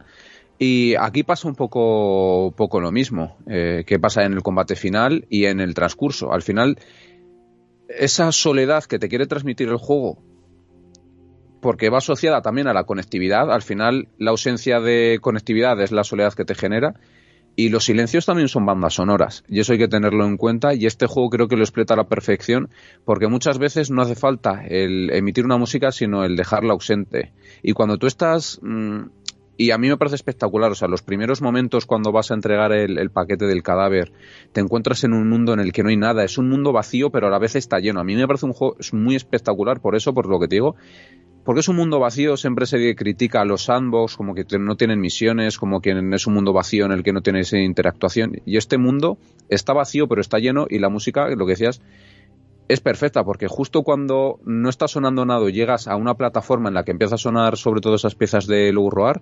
Y aquí pasa un poco, poco lo mismo, eh, que pasa en el combate final y en el transcurso. Al final esa soledad que te quiere transmitir el juego, porque va asociada también a la conectividad, al final la ausencia de conectividad es la soledad que te genera, y los silencios también son bandas sonoras, y eso hay que tenerlo en cuenta, y este juego creo que lo explota a la perfección, porque muchas veces no hace falta el emitir una música, sino el dejarla ausente. Y cuando tú estás... Mm, y a mí me parece espectacular, o sea, los primeros momentos cuando vas a entregar el, paquete del cadáver, te encuentras en un mundo en el que no hay nada, es un mundo vacío, pero a la vez está lleno. A mí me parece un juego muy espectacular por eso, por lo que te digo, porque es un mundo vacío, siempre se critica a los sandbox como que no tienen misiones, como que es un mundo vacío en el que no tienes interactuación, y este mundo está vacío, pero está lleno, y la música, lo que decías, es perfecta porque justo cuando no está sonando nada llegas a una plataforma en la que empieza a sonar sobre todo esas piezas de Roar,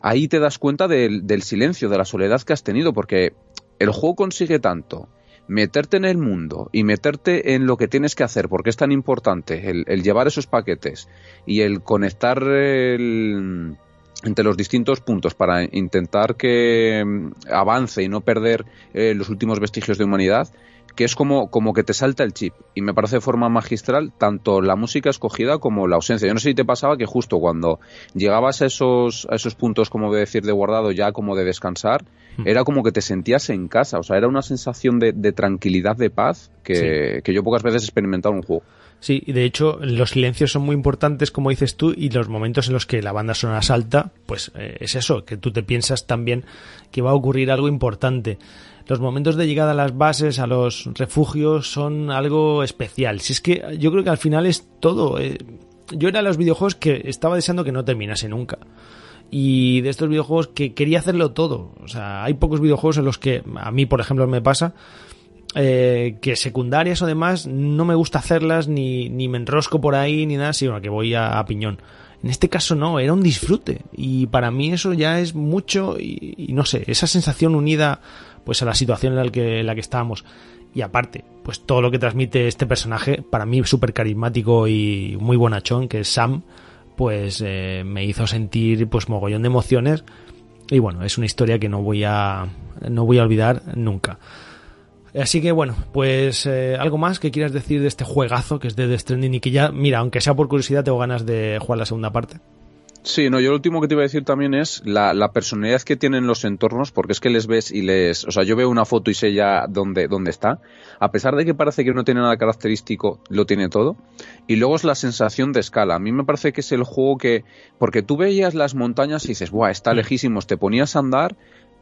ahí te das cuenta del, silencio, de la soledad que has tenido, porque el juego consigue tanto meterte en el mundo y meterte en lo que tienes que hacer, porque es tan importante el, llevar esos paquetes y el conectar entre los distintos puntos para intentar que mm, avance y no perder eh, los últimos vestigios de humanidad, que es como, como que te salta el chip. Y me parece de forma magistral tanto la música escogida como la ausencia. Yo no sé si te pasaba que justo cuando llegabas a esos, a esos puntos, como de decir, de guardado, ya como de descansar, hmm. era como que te sentías en casa. O sea, era una sensación de, tranquilidad, de paz, que, que yo pocas veces he experimentado en un juego. Sí, y de hecho los silencios son muy importantes, como dices tú, y los momentos en los que la banda sonora salta, pues eh, es eso, que tú te piensas también que va a ocurrir algo importante los momentos de llegada a las bases, a los refugios, son algo especial. Si es que yo creo que al final es todo. Eh, yo era de los videojuegos que estaba deseando que no terminase nunca. Y de estos videojuegos que quería hacerlo todo. O sea, hay pocos videojuegos en los que a mí, por ejemplo, me pasa eh, que secundarias o demás no me gusta hacerlas, ni, ni me enrosco por ahí, ni nada, sino que voy a, piñón. En este caso no, era un disfrute. Y para mí eso ya es mucho y no sé, esa sensación unida pues a la situación en la que, en la que estábamos. Y aparte, pues todo lo que transmite este personaje, para mí súper carismático y muy bonachón, que es Sam, pues eh, me hizo sentir pues mogollón de emociones. Y bueno, es una historia que no voy a, no voy a olvidar nunca. Así que bueno, pues eh, algo más que quieras decir de este juegazo que es de Death Stranding y que ya, mira, aunque sea por curiosidad, tengo ganas de jugar la segunda parte. Sí, no, yo lo último que te iba a decir también es la, la, personalidad que tienen los entornos, porque es que les ves y les. O sea, yo veo una foto y sé ya dónde, dónde está. A pesar de que parece que no tiene nada característico, lo tiene todo. Y luego es la sensación de escala. A mí me parece que es el juego que. Porque tú veías las montañas y dices, ¡buah, está mm. lejísimos! Te ponías a andar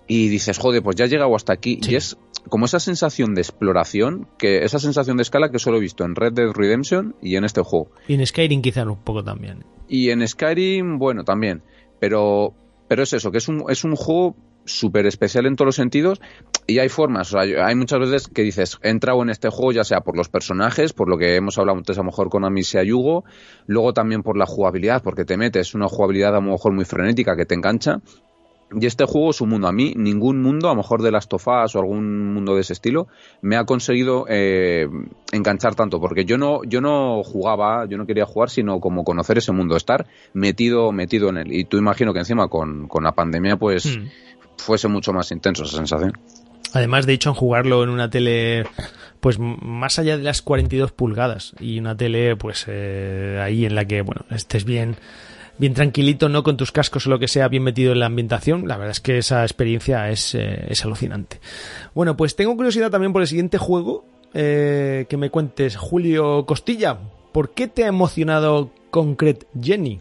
y dices, joder, pues ya he llegado hasta aquí. Sí. Y es como esa sensación de exploración, que esa sensación de escala que solo he visto en Red Dead Redemption y en este juego. Y en Skyrim quizá un poco también. Y en Skyrim, bueno, también. Pero, pero es eso, que es un, es un juego súper especial en todos los sentidos y hay formas, o sea, hay muchas veces que dices, he entrado en este juego ya sea por los personajes, por lo que hemos hablado antes a lo mejor con Amicia Yugo, luego también por la jugabilidad, porque te metes una jugabilidad a lo mejor muy frenética que te engancha y este juego es un mundo. A mí, ningún mundo, a lo mejor de las tofas o algún mundo de ese estilo, me ha conseguido eh, enganchar tanto. Porque yo no, yo no jugaba, yo no quería jugar, sino como conocer ese mundo, estar metido, metido en él. Y tú imagino que encima con, con la pandemia, pues, mm. fuese mucho más intenso esa sensación. Además, de hecho, en jugarlo en una tele, pues más allá de las 42 pulgadas y una tele, pues eh, ahí en la que, bueno, estés bien bien tranquilito, no con tus cascos o lo que sea, bien metido en la ambientación. La verdad es que esa experiencia es, eh, es alucinante. Bueno, pues tengo curiosidad también por el siguiente juego eh, que me cuentes, Julio Costilla. ¿Por qué te ha emocionado Concrete Jenny?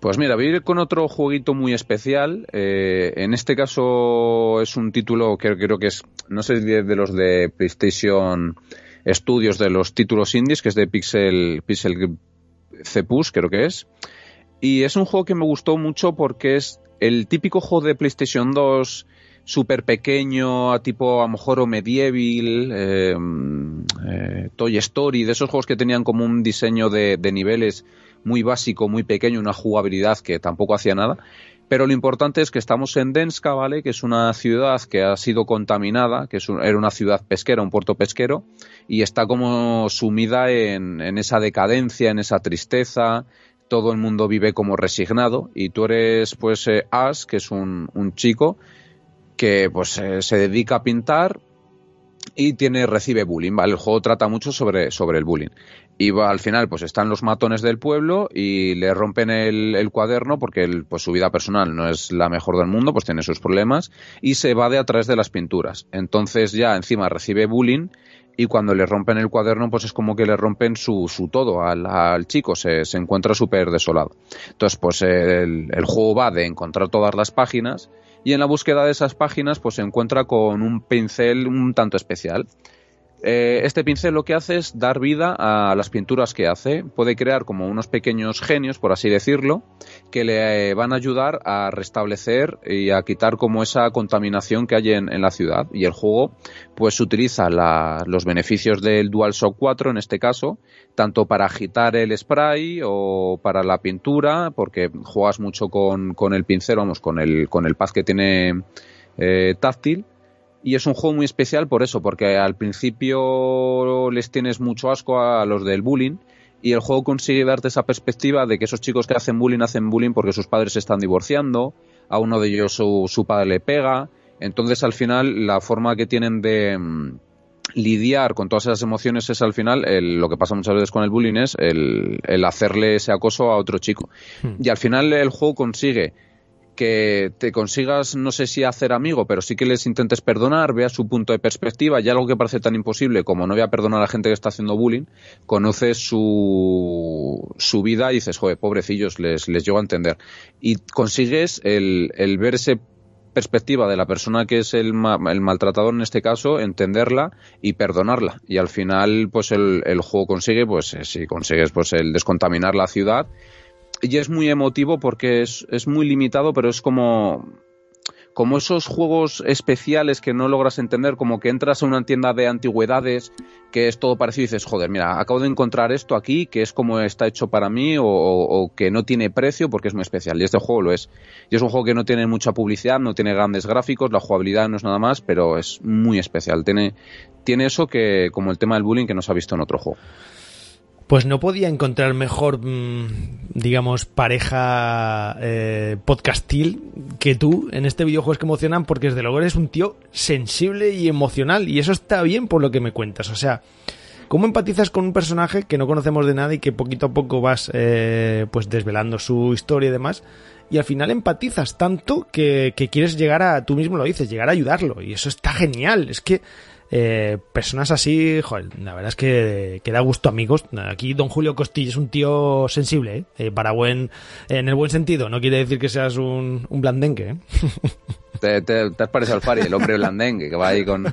Pues mira, voy a ir con otro jueguito muy especial. Eh, en este caso es un título que creo que es, no sé si de los de PlayStation Studios, de los títulos indies, que es de Pixel, Pixel Cepus, creo que es. Y es un juego que me gustó mucho porque es el típico juego de PlayStation 2 súper pequeño, a tipo a lo mejor o medieval, eh, eh, Toy Story, de esos juegos que tenían como un diseño de, de niveles muy básico, muy pequeño, una jugabilidad que tampoco hacía nada. Pero lo importante es que estamos en Denska, ¿vale? Que es una ciudad que ha sido contaminada, que es era una ciudad pesquera, un puerto pesquero, y está como sumida en, esa decadencia, en esa tristeza. Todo el mundo vive como resignado y tú eres, pues, eh, Ash, que es un, un chico que, pues, eh, se dedica a pintar, y tiene recibe bullying, ¿vale? El juego trata mucho sobre, sobre el bullying. Y va, al final, pues están los matones del pueblo y le rompen el, cuaderno porque el, pues su vida personal no es la mejor del mundo, pues tiene sus problemas y se evade a través de las pinturas. Entonces ya encima recibe bullying y cuando le rompen el cuaderno, pues es como que le rompen su, su todo al, chico, se, se encuentra súper desolado. Entonces, pues el, el juego va de encontrar todas las páginas y en la búsqueda de esas páginas pues se encuentra con un pincel un tanto especial. Eh, este pincel lo que hace es dar vida a las pinturas que hace. Puede crear como unos pequeños genios, por así decirlo, que le eh, van a ayudar a restablecer y a quitar como esa contaminación que hay en, la ciudad. Y el juego pues utiliza la, los beneficios del DualShock 4 en este caso, tanto para agitar el spray o para la pintura, porque juegas mucho con, con el pincel, vamos, con el, con el pad que tiene eh, táctil y es un juego muy especial por eso, porque al principio les tienes mucho asco a los del bullying y el juego consigue darte esa perspectiva de que esos chicos que hacen bullying hacen bullying porque sus padres se están divorciando, a uno de ellos su, padre le pega, entonces al final la forma que tienen de mm, lidiar con todas esas emociones es al final lo que pasa muchas veces con el bullying es el, el hacerle ese acoso a otro chico. Hmm. Y al final el juego consigue que te consigas, no sé si hacer amigo, pero sí que les intentes perdonar, veas su punto de perspectiva y algo que parece tan imposible como no voy a perdonar a la gente que está haciendo bullying, conoces su, su vida y dices, joder, pobrecillos, les, les llego a entender. Y consigues el, el ver ese perspectiva de la persona que es el, el, maltratador en este caso, entenderla y perdonarla. Y al final, pues el, el juego consigue, pues eh, si consigues pues el descontaminar la ciudad y es muy emotivo porque es, es muy limitado, pero es como, como esos juegos especiales que no logras entender, como que entras a una tienda de antigüedades que es todo parecido y dices, joder, mira, acabo de encontrar esto aquí que es como está hecho para mí o, o, que no tiene precio porque es muy especial. Y este juego lo es. Y es un juego que no tiene mucha publicidad, no tiene grandes gráficos, la jugabilidad no es nada más, pero es muy especial. Tiene, tiene eso que, como el tema del bullying que no se ha visto en otro juego pues no podía encontrar mejor, mm, digamos, pareja eh, podcastil que tú en este videojuego es que emocionan porque desde luego eres un tío sensible y emocional y eso está bien por lo que me cuentas. O sea, ¿cómo empatizas con un personaje que no conocemos de nada y que poquito a poco vas eh, pues desvelando su historia y demás? Y al final empatizas tanto que, que quieres llegar a, tú mismo lo dices, llegar a ayudarlo. Y eso está genial. Es que eh, personas así, joder, la verdad es que, que, da gusto amigos. Aquí don Julio Costilla es un tío sensible, ¿eh? eh para buen, en el buen sentido. No quiere decir que seas un, un blandengue. ¿eh? Te, te, te, has parecido al Fari, el hombre blandengue que va ahí con.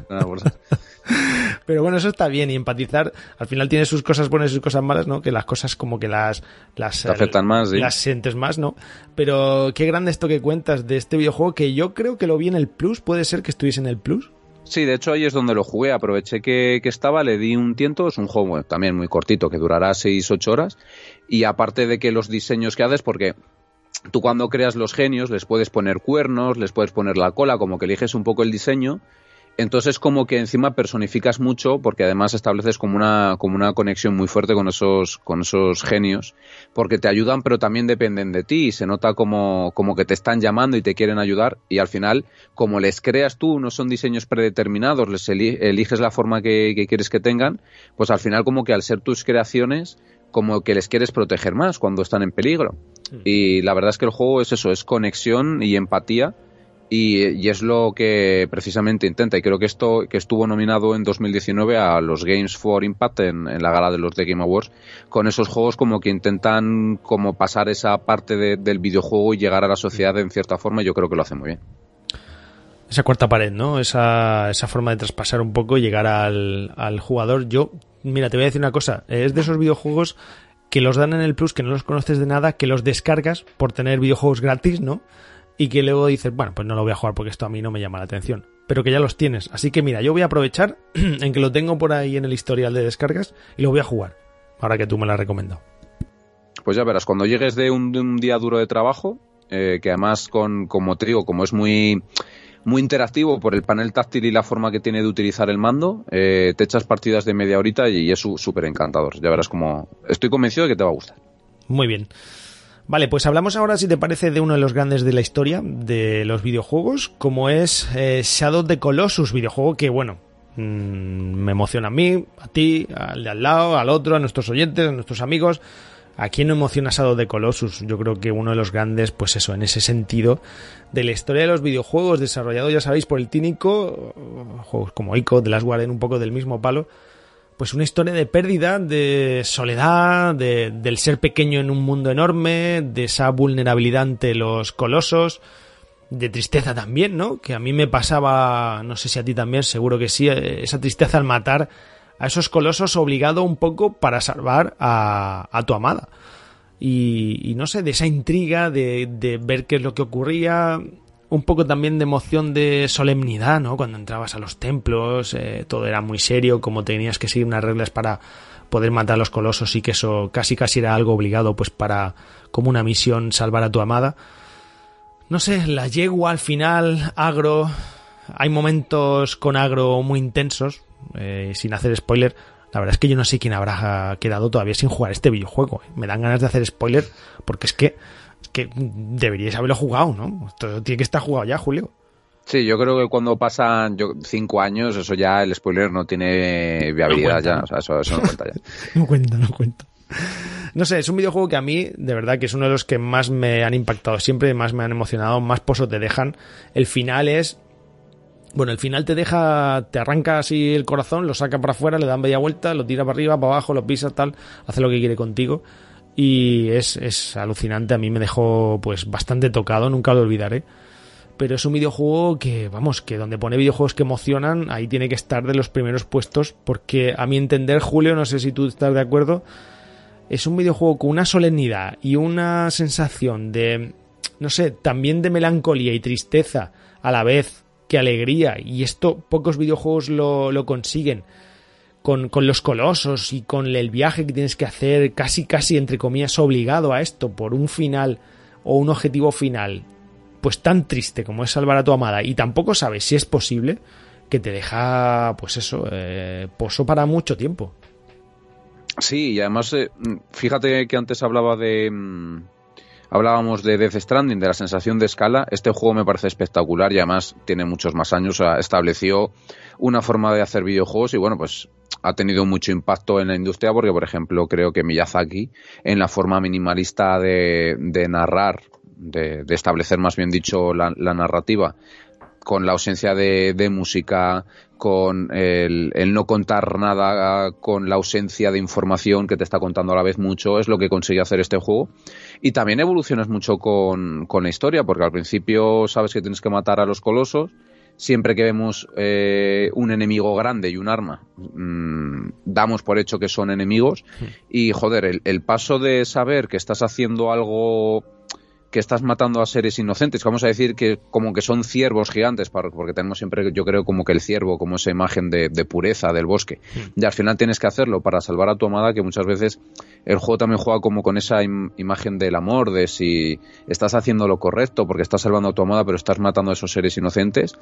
Pero bueno, eso está bien y empatizar al final tiene sus cosas buenas y sus cosas malas, ¿no? Que las cosas como que las las te afectan más, ¿sí? las sientes más, ¿no? Pero qué grande esto que cuentas de este videojuego que yo creo que lo vi en el Plus, puede ser que estuviese en el Plus. Sí, de hecho ahí es donde lo jugué, aproveché que, que estaba, le di un tiento, es un juego también muy cortito, que durará 6-8 horas, y aparte de que los diseños que haces, porque tú cuando creas los genios les puedes poner cuernos, les puedes poner la cola, como que eliges un poco el diseño, entonces como que encima personificas mucho porque además estableces como una, como una conexión muy fuerte con esos, con esos genios porque te ayudan pero también dependen de ti y se nota como, como que te están llamando y te quieren ayudar y al final como les creas tú no son diseños predeterminados, les eliges la forma que, que quieres que tengan pues al final como que al ser tus creaciones como que les quieres proteger más cuando están en peligro. Y la verdad es que el juego es eso, es conexión y empatía y, es lo que precisamente intenta. Y creo que esto que estuvo nominado en 2019 a los Games for Impact en, la gala de los The Game Awards, con esos juegos como que intentan como pasar esa parte del videojuego y llegar a la sociedad en cierta forma. Y yo creo que lo hace muy bien. Esa cuarta pared, ¿no? Esa, esa forma de traspasar un poco y llegar al, al jugador. Yo, mira, te voy a decir una cosa. Es de esos videojuegos que los dan en el Plus, que no los conoces de nada, que los descargas por tener videojuegos gratis, ¿no? Y que luego dices, bueno, pues no lo voy a jugar porque esto a mí no me llama la atención. Pero que ya los tienes. Así que mira, yo voy a aprovechar en que lo tengo por ahí en el historial de descargas y lo voy a jugar. Ahora que tú me lo has recomendado. Pues ya verás, cuando llegues de un, de un día duro de trabajo, eh, que además con, como te digo, como es muy, muy interactivo por el panel táctil y la forma que tiene de utilizar el mando, eh, te echas partidas de media horita y, y es súper encantador. Ya verás como... Estoy convencido de que te va a gustar. Muy bien. Vale, pues hablamos ahora, si te parece, de uno de los grandes de la historia de los videojuegos, como es eh, Shadow of the Colossus, videojuego que, bueno, mmm, me emociona a mí, a ti, al de al lado, al otro, a nuestros oyentes, a nuestros amigos. ¿A quién no emociona Shadow the Colossus? Yo creo que uno de los grandes, pues eso, en ese sentido, de la historia de los videojuegos, desarrollado, ya sabéis, por el Tínico, juegos como Ico, de las Guardian, un poco del mismo palo, pues una historia de pérdida, de soledad, de, del ser pequeño en un mundo enorme, de esa vulnerabilidad ante los colosos, de tristeza también, ¿no? Que a mí me pasaba, no sé si a ti también, seguro que sí, eh, esa tristeza al matar a esos colosos obligado un poco para salvar a, a tu amada. Y, y, no sé, de esa intriga de, de ver qué es lo que ocurría, un poco también de emoción de solemnidad, ¿no? Cuando entrabas a los templos, eh, todo era muy serio, como tenías que seguir unas reglas para poder matar a los colosos y que eso casi casi era algo obligado, pues para, como una misión, salvar a tu amada. No sé, la yegua al final, agro, hay momentos con agro muy intensos, eh, sin hacer spoiler, la verdad es que yo no sé quién habrá quedado todavía sin jugar este videojuego. ¿eh? Me dan ganas de hacer spoiler porque es que que deberíais haberlo jugado, ¿no? Esto tiene que estar jugado ya, Julio. Sí, yo creo que cuando pasan yo, cinco años, eso ya el spoiler no tiene viabilidad no ya, ¿no? o sea, eso, eso, no cuenta ya. no cuenta, no cuenta. No sé, es un videojuego que a mí, de verdad, que es uno de los que más me han impactado siempre, más me han emocionado, más pozo te dejan. El final es bueno, el final te deja, te arranca así el corazón, lo saca para afuera, le da media vuelta, lo tira para arriba, para abajo, lo pisa, tal, hace lo que quiere contigo y es, es alucinante, a mí me dejó pues bastante tocado, nunca lo olvidaré. Pero es un videojuego que, vamos, que donde pone videojuegos que emocionan, ahí tiene que estar de los primeros puestos, porque a mi entender, Julio, no sé si tú estás de acuerdo, es un videojuego con una solemnidad y una sensación de, no sé, también de melancolía y tristeza a la vez que alegría, y esto pocos videojuegos lo, lo consiguen con, con, los colosos y con el viaje que tienes que hacer, casi, casi, entre comillas, obligado a esto por un final o un objetivo final, pues tan triste como es salvar a tu amada y tampoco sabes si es posible, que te deja, pues eso, eh, poso para mucho tiempo. Sí, y además, eh, fíjate que antes hablaba de. Mm, hablábamos de Death Stranding, de la sensación de escala. Este juego me parece espectacular y además tiene muchos más años. estableció una forma de hacer videojuegos y bueno, pues ha tenido mucho impacto en la industria porque, por ejemplo, creo que Miyazaki, en la forma minimalista de, narrar, de, establecer más bien dicho la, narrativa, con la ausencia de, música, con el, no contar nada, con la ausencia de información que te está contando a la vez mucho, es lo que consigue hacer este juego. Y también evolucionas mucho con, con la historia, porque al principio sabes que tienes que matar a los colosos, siempre que vemos eh, un enemigo grande y un arma, mm, damos por hecho que son enemigos. Y joder, el, paso de saber que estás haciendo algo que estás matando a seres inocentes, vamos a decir que como que son ciervos gigantes, porque tenemos siempre, yo creo, como que el ciervo, como esa imagen de, pureza del bosque, y al final tienes que hacerlo para salvar a tu amada, que muchas veces el juego también juega como con esa imagen del amor, de si estás haciendo lo correcto, porque estás salvando a tu amada, pero estás matando a esos seres inocentes,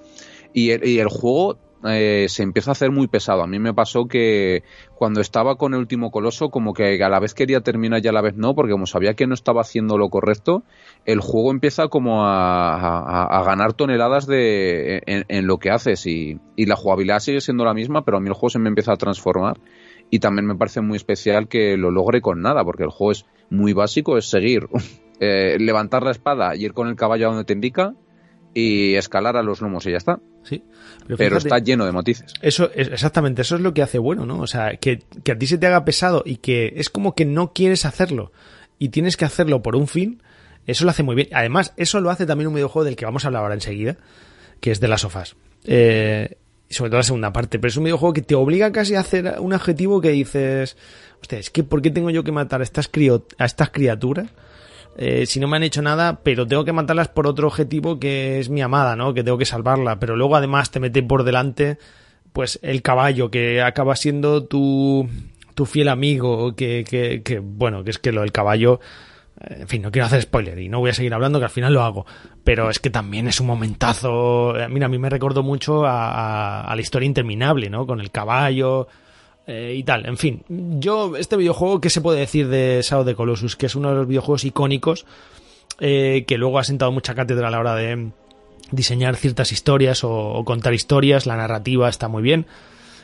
y el juego eh, se empieza a hacer muy pesado. A mí me pasó que cuando estaba con el último coloso, como que a la vez quería terminar y a la vez no, porque como sabía que no estaba haciendo lo correcto, el juego empieza como a, ganar toneladas de, en, lo que haces y, la jugabilidad sigue siendo la misma, pero a mí el juego se me empieza a transformar y también me parece muy especial que lo logre con nada, porque el juego es muy básico, es seguir, eh, levantar la espada y ir con el caballo a donde te indica y escalar a los lomos y ya está. Sí. Pero, está lleno de matices. Eso es exactamente, eso es lo que hace bueno, ¿no? O sea, que, a ti se te haga pesado y que es como que no quieres hacerlo y tienes que hacerlo por un fin, eso lo hace muy bien. Además, eso lo hace también un videojuego del que vamos a hablar ahora enseguida, que es de las sofás. Eh, sobre todo la segunda parte, pero es un videojuego que te obliga casi a hacer un objetivo que dices, hostia, es que ¿por qué tengo yo que matar a estas, a estas criaturas? Eh, si no me han hecho nada, pero tengo que matarlas por otro objetivo que es mi amada, ¿no? Que tengo que salvarla, pero luego además te mete por delante, pues el caballo, que acaba siendo tu, tu fiel amigo, que, que, que, bueno, que es que lo del caballo, en fin, no quiero hacer spoiler y no voy a seguir hablando, que al final lo hago, pero es que también es un momentazo, eh, mira, a mí me recordó mucho a, la historia interminable, ¿no? Con el caballo, eh, y tal. En fin, yo, este videojuego, ¿qué se puede decir de Shadow de Colossus? Que es uno de los videojuegos icónicos eh, que luego ha sentado mucha cátedra a la hora de diseñar ciertas historias o, contar historias. La narrativa está muy bien.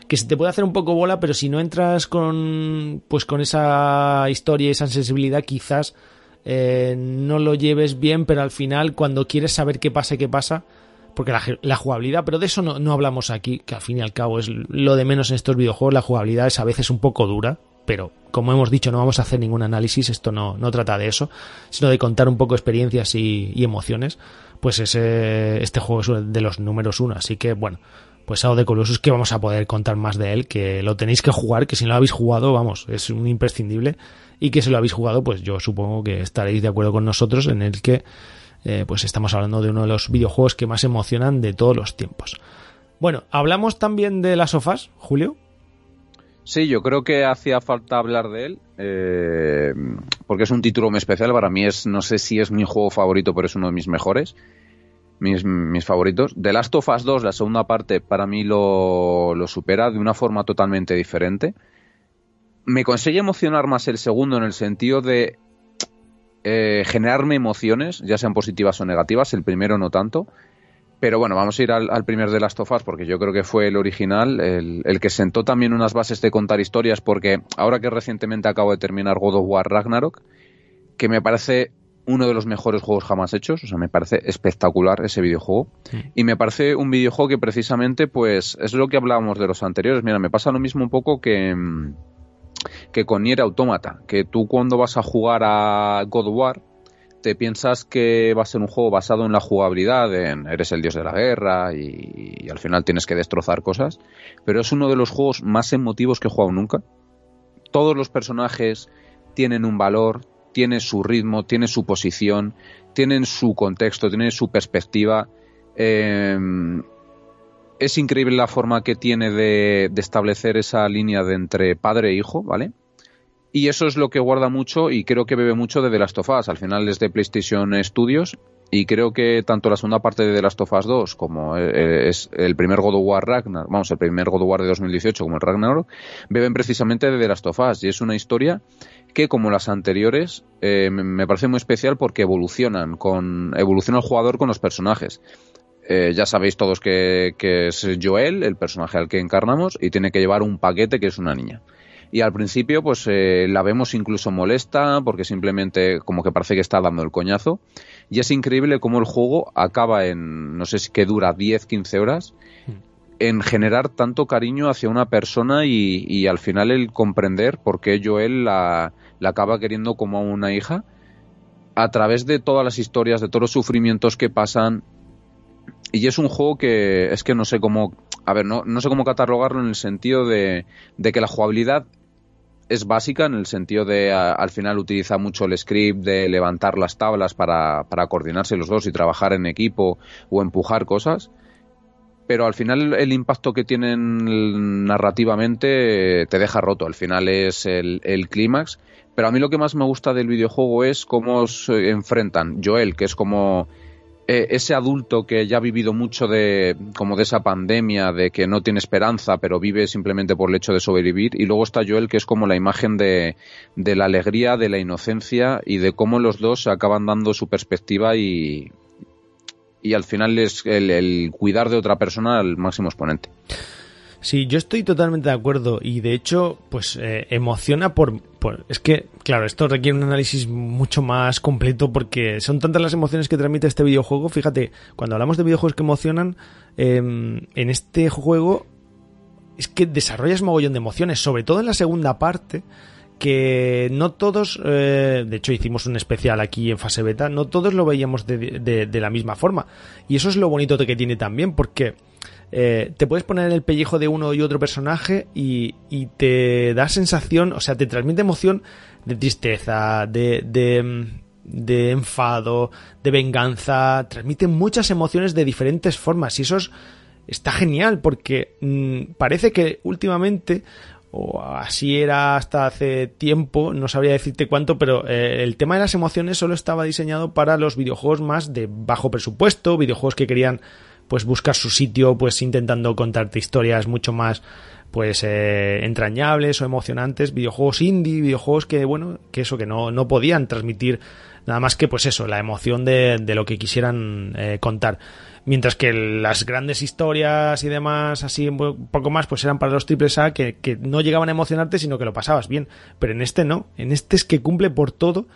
Que se te puede hacer un poco bola, pero si no entras con, pues con esa historia y esa sensibilidad, quizás eh, no lo lleves bien, pero al final, cuando quieres saber qué pasa qué pasa, porque la, jugabilidad, pero de eso no, hablamos aquí, que al fin y al cabo es lo de menos en estos videojuegos, la jugabilidad es a veces un poco dura, pero como hemos dicho, no vamos a hacer ningún análisis, esto no, no trata de eso, sino de contar un poco experiencias y, emociones, pues ese, este juego es de los números uno, así que bueno, pues algo de Colossus que vamos a poder contar más de él, que lo tenéis que jugar, que si no lo habéis jugado, vamos, es un imprescindible, y que si lo habéis jugado, pues yo supongo que estaréis de acuerdo con nosotros en el que eh, pues estamos hablando de uno de los videojuegos que más emocionan de todos los tiempos. Bueno, hablamos también de las sofás, Julio. Sí, yo creo que hacía falta hablar de él, eh, porque es un título muy especial. Para mí es, no sé si es mi juego favorito, pero es uno de mis mejores, mis, favoritos. The Last of Us 2, la segunda parte, para mí lo supera de una forma totalmente diferente. Me consigue emocionar más el segundo en el sentido de eh, generarme emociones, ya sean positivas o negativas, el primero no tanto. Pero bueno, vamos a ir al, primer de las tofas porque yo creo que fue el original, el, que sentó también unas bases de contar historias porque ahora que recientemente acabo de terminar God of War Ragnarok, que me parece uno de los mejores juegos jamás hechos, o sea, me parece espectacular ese videojuego. Y me parece un videojuego que precisamente, pues, es lo que hablábamos de los anteriores. Mira, me pasa lo mismo un poco que, mm, que con Nier Automata, que tú cuando vas a jugar a God of War te piensas que va a ser un juego basado en la jugabilidad, en eres el dios de la guerra y, al final tienes que destrozar cosas, pero es uno de los juegos más emotivos que he jugado nunca. Todos los personajes tienen un valor, tienen su ritmo, tienen su posición, tienen su contexto, tienen su perspectiva. Eh, es increíble la forma que tiene de, establecer esa línea de entre padre e hijo, ¿vale? Y eso es lo que guarda mucho y creo que bebe mucho de The Last of Us. Al final es de PlayStation Studios y creo que tanto la segunda parte de The Last of Us 2 como eh, es el primer God of War Ragnarok, vamos, el primer God of War de 2018 como el Ragnarok, beben precisamente de The Last of Us y es una historia que como las anteriores eh, me parece muy especial porque evolucionan con evoluciona el jugador con los personajes. Eh, ya sabéis todos que, que es Joel, el personaje al que encarnamos, y tiene que llevar un paquete que es una niña. Y al principio pues eh, la vemos incluso molesta porque simplemente como que parece que está dando el coñazo. Y es increíble cómo el juego acaba en no sé si que dura 10 15 horas en generar tanto cariño hacia una persona y, al final el comprender por qué Joel la, la acaba queriendo como a una hija a través de todas las historias de todos los sufrimientos que pasan y es un juego que es que no sé cómo a ver, no, no sé cómo catalogarlo en el sentido de, de, que la jugabilidad es básica en el sentido de al final utiliza mucho el script de levantar las tablas para, para coordinarse los dos y trabajar en equipo o empujar cosas pero al final el impacto que tienen narrativamente te deja roto. Al final es el, el clímax. Pero a mí lo que más me gusta del videojuego es cómo se enfrentan Joel, que es como eh, ese adulto que ya ha vivido mucho de como de esa pandemia, de que no tiene esperanza, pero vive simplemente por el hecho de sobrevivir, y luego está Joel, que es como la imagen de, de la alegría, de la inocencia y de cómo los dos acaban dando su perspectiva y, y al final es el, el cuidar de otra persona al máximo exponente. Sí, yo estoy totalmente de acuerdo y de hecho, pues eh, emociona por, Es que, claro, esto requiere un análisis mucho más completo porque son tantas las emociones que transmite este videojuego. Fíjate, cuando hablamos de videojuegos que emocionan, em, en este juego es que desarrollas mogollón de emociones, sobre todo en la segunda parte que no todos, eh, de hecho hicimos un especial aquí en fase beta, no todos lo veíamos de, de, la misma forma. Y eso es lo bonito que tiene también, porque eh, te puedes poner en el pellejo de uno y otro personaje y, te da sensación, o sea, te transmite emoción de tristeza, de, de, enfado, de venganza, transmite muchas emociones de diferentes formas y eso está genial porque mm, parece que últimamente o así era hasta hace tiempo, no sabría decirte cuánto, pero eh, el tema de las emociones solo estaba diseñado para los videojuegos más de bajo presupuesto, videojuegos que querían pues buscar su sitio, pues intentando contarte historias mucho más pues eh, entrañables o emocionantes, videojuegos indie, videojuegos que bueno, que eso que no, no podían transmitir nada más que pues eso, la emoción de, de lo que quisieran eh, contar. Mientras que las grandes historias y demás, así un poco más, pues eran para los triples A que, que no llegaban a emocionarte, sino que lo pasabas bien. Pero en este no, en este es que cumple por todo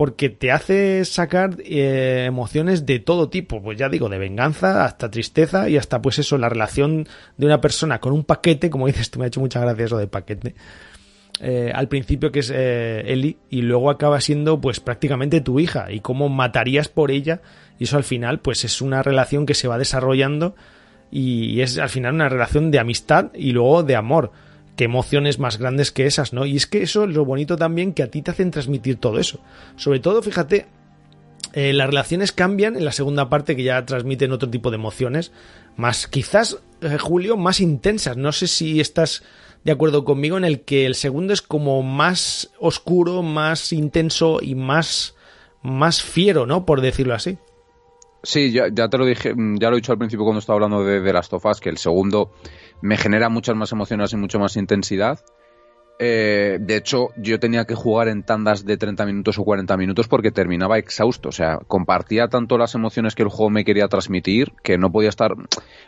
porque te hace sacar eh, emociones de todo tipo, pues ya digo, de venganza hasta tristeza y hasta pues eso, la relación de una persona con un paquete, como dices tú, me ha hecho mucha gracia eso de paquete. Eh, al principio que es eh, Ellie y luego acaba siendo pues prácticamente tu hija y cómo matarías por ella y eso al final pues es una relación que se va desarrollando y es al final una relación de amistad y luego de amor emociones más grandes que esas, ¿no? Y es que eso es lo bonito también que a ti te hacen transmitir todo eso. Sobre todo, fíjate, eh, las relaciones cambian en la segunda parte que ya transmiten otro tipo de emociones, más quizás, eh, Julio, más intensas. No sé si estás de acuerdo conmigo en el que el segundo es como más oscuro, más intenso y más, más fiero, ¿no? Por decirlo así. Sí, ya, te lo dije, ya lo he dicho al principio cuando estaba hablando de, of Us, que el segundo me genera muchas más emociones y mucho más intensidad. Eh, de hecho, yo tenía que jugar en tandas de 30 minutos o 40 minutos porque terminaba exhausto. O sea, compartía tanto las emociones que el juego me quería transmitir que no podía estar.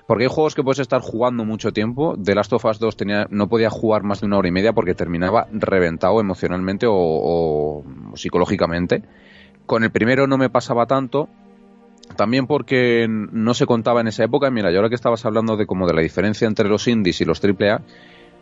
Porque hay juegos que puedes estar jugando mucho tiempo. The Last of Us 2 tenía, no podía jugar más de una hora y media porque terminaba reventado emocionalmente o, o psicológicamente. Con el primero no me pasaba tanto también porque no se contaba en esa época. Mira, yo ahora que estabas hablando de como de la diferencia entre los indies y los AAA,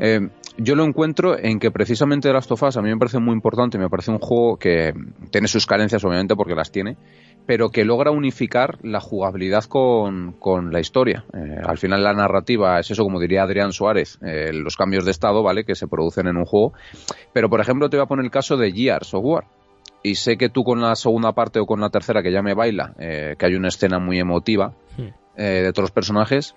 eh, yo lo encuentro en que precisamente Last of Us a mí me parece muy importante, me parece un juego que tiene sus carencias obviamente porque las tiene, pero que logra unificar la jugabilidad con, la historia. Eh, al final la narrativa es eso, como diría Adrián Suárez, eh, los cambios de estado, ¿vale? Que se producen en un juego. Pero, por ejemplo, te voy a poner el caso de Gears of War y sé que tú con la segunda parte o con la tercera que ya me baila, eh, que hay una escena muy emotiva eh, de todos los personajes,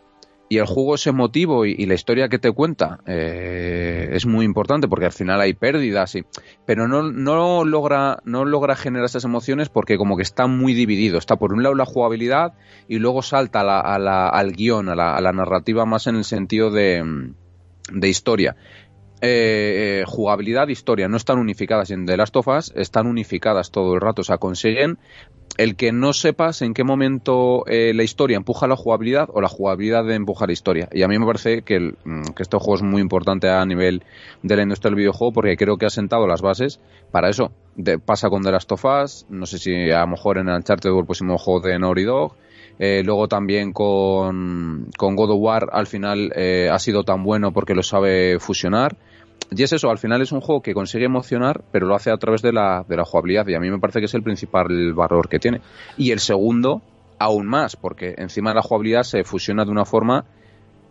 y el juego es emotivo y, la historia que te cuenta eh, es muy importante porque al final hay pérdidas, y, pero no, no, logra, no logra generar esas emociones porque como que está muy dividido. Está por un lado la jugabilidad y luego salta a la, al guion, a la, a la, narrativa más en el sentido de, de historia. Eh, eh, jugabilidad e historia no están unificadas en The Last of Us, están unificadas todo el rato, o sea, consiguen el que no sepas en qué momento eh, la historia empuja la jugabilidad o la jugabilidad de empuja la historia. Y a mí me parece que, el, mm, que este juego es muy importante a nivel de la industria del videojuego porque creo que ha sentado las bases para eso. pasa con The Last of Us, no sé si a lo mejor en Uncharted o el próximo juego de Naughty Dog, eh, luego también con, con, God of War al final ha sido tan bueno porque lo sabe fusionar. Y es eso, al final es un juego que consigue emocionar, pero lo hace a través de la, de la jugabilidad. Y a mí me parece que es el principal valor que tiene. Y el segundo, aún más, porque encima de la jugabilidad se fusiona de una forma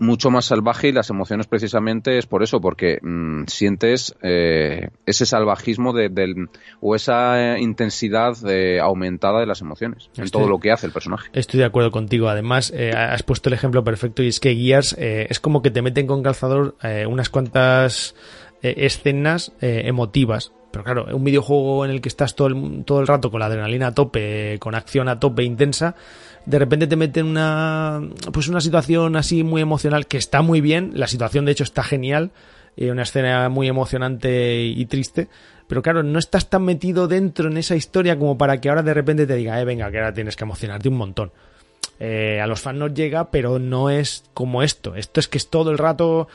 mucho más salvaje y las emociones precisamente es por eso, porque mm, sientes eh, ese salvajismo de, del, o esa intensidad de, aumentada de las emociones en todo lo que hace el personaje. Estoy de acuerdo contigo. Además, eh, has puesto el ejemplo perfecto y es que Gears eh, es como que te meten con calzador unas cuantas eh, escenas eh, emotivas. Pero claro, un videojuego en el que estás todo el, todo el rato con la adrenalina a tope, con acción a tope intensa, de repente te meten una, pues una situación así muy emocional que está muy bien, la situación de hecho está genial, eh, una escena muy emocionante y triste, pero claro, no estás tan metido dentro en esa historia como para que ahora de repente te diga, eh, venga, que ahora tienes que emocionarte un montón. a los fans nos llega, pero no es como esto. Esto es que es todo el rato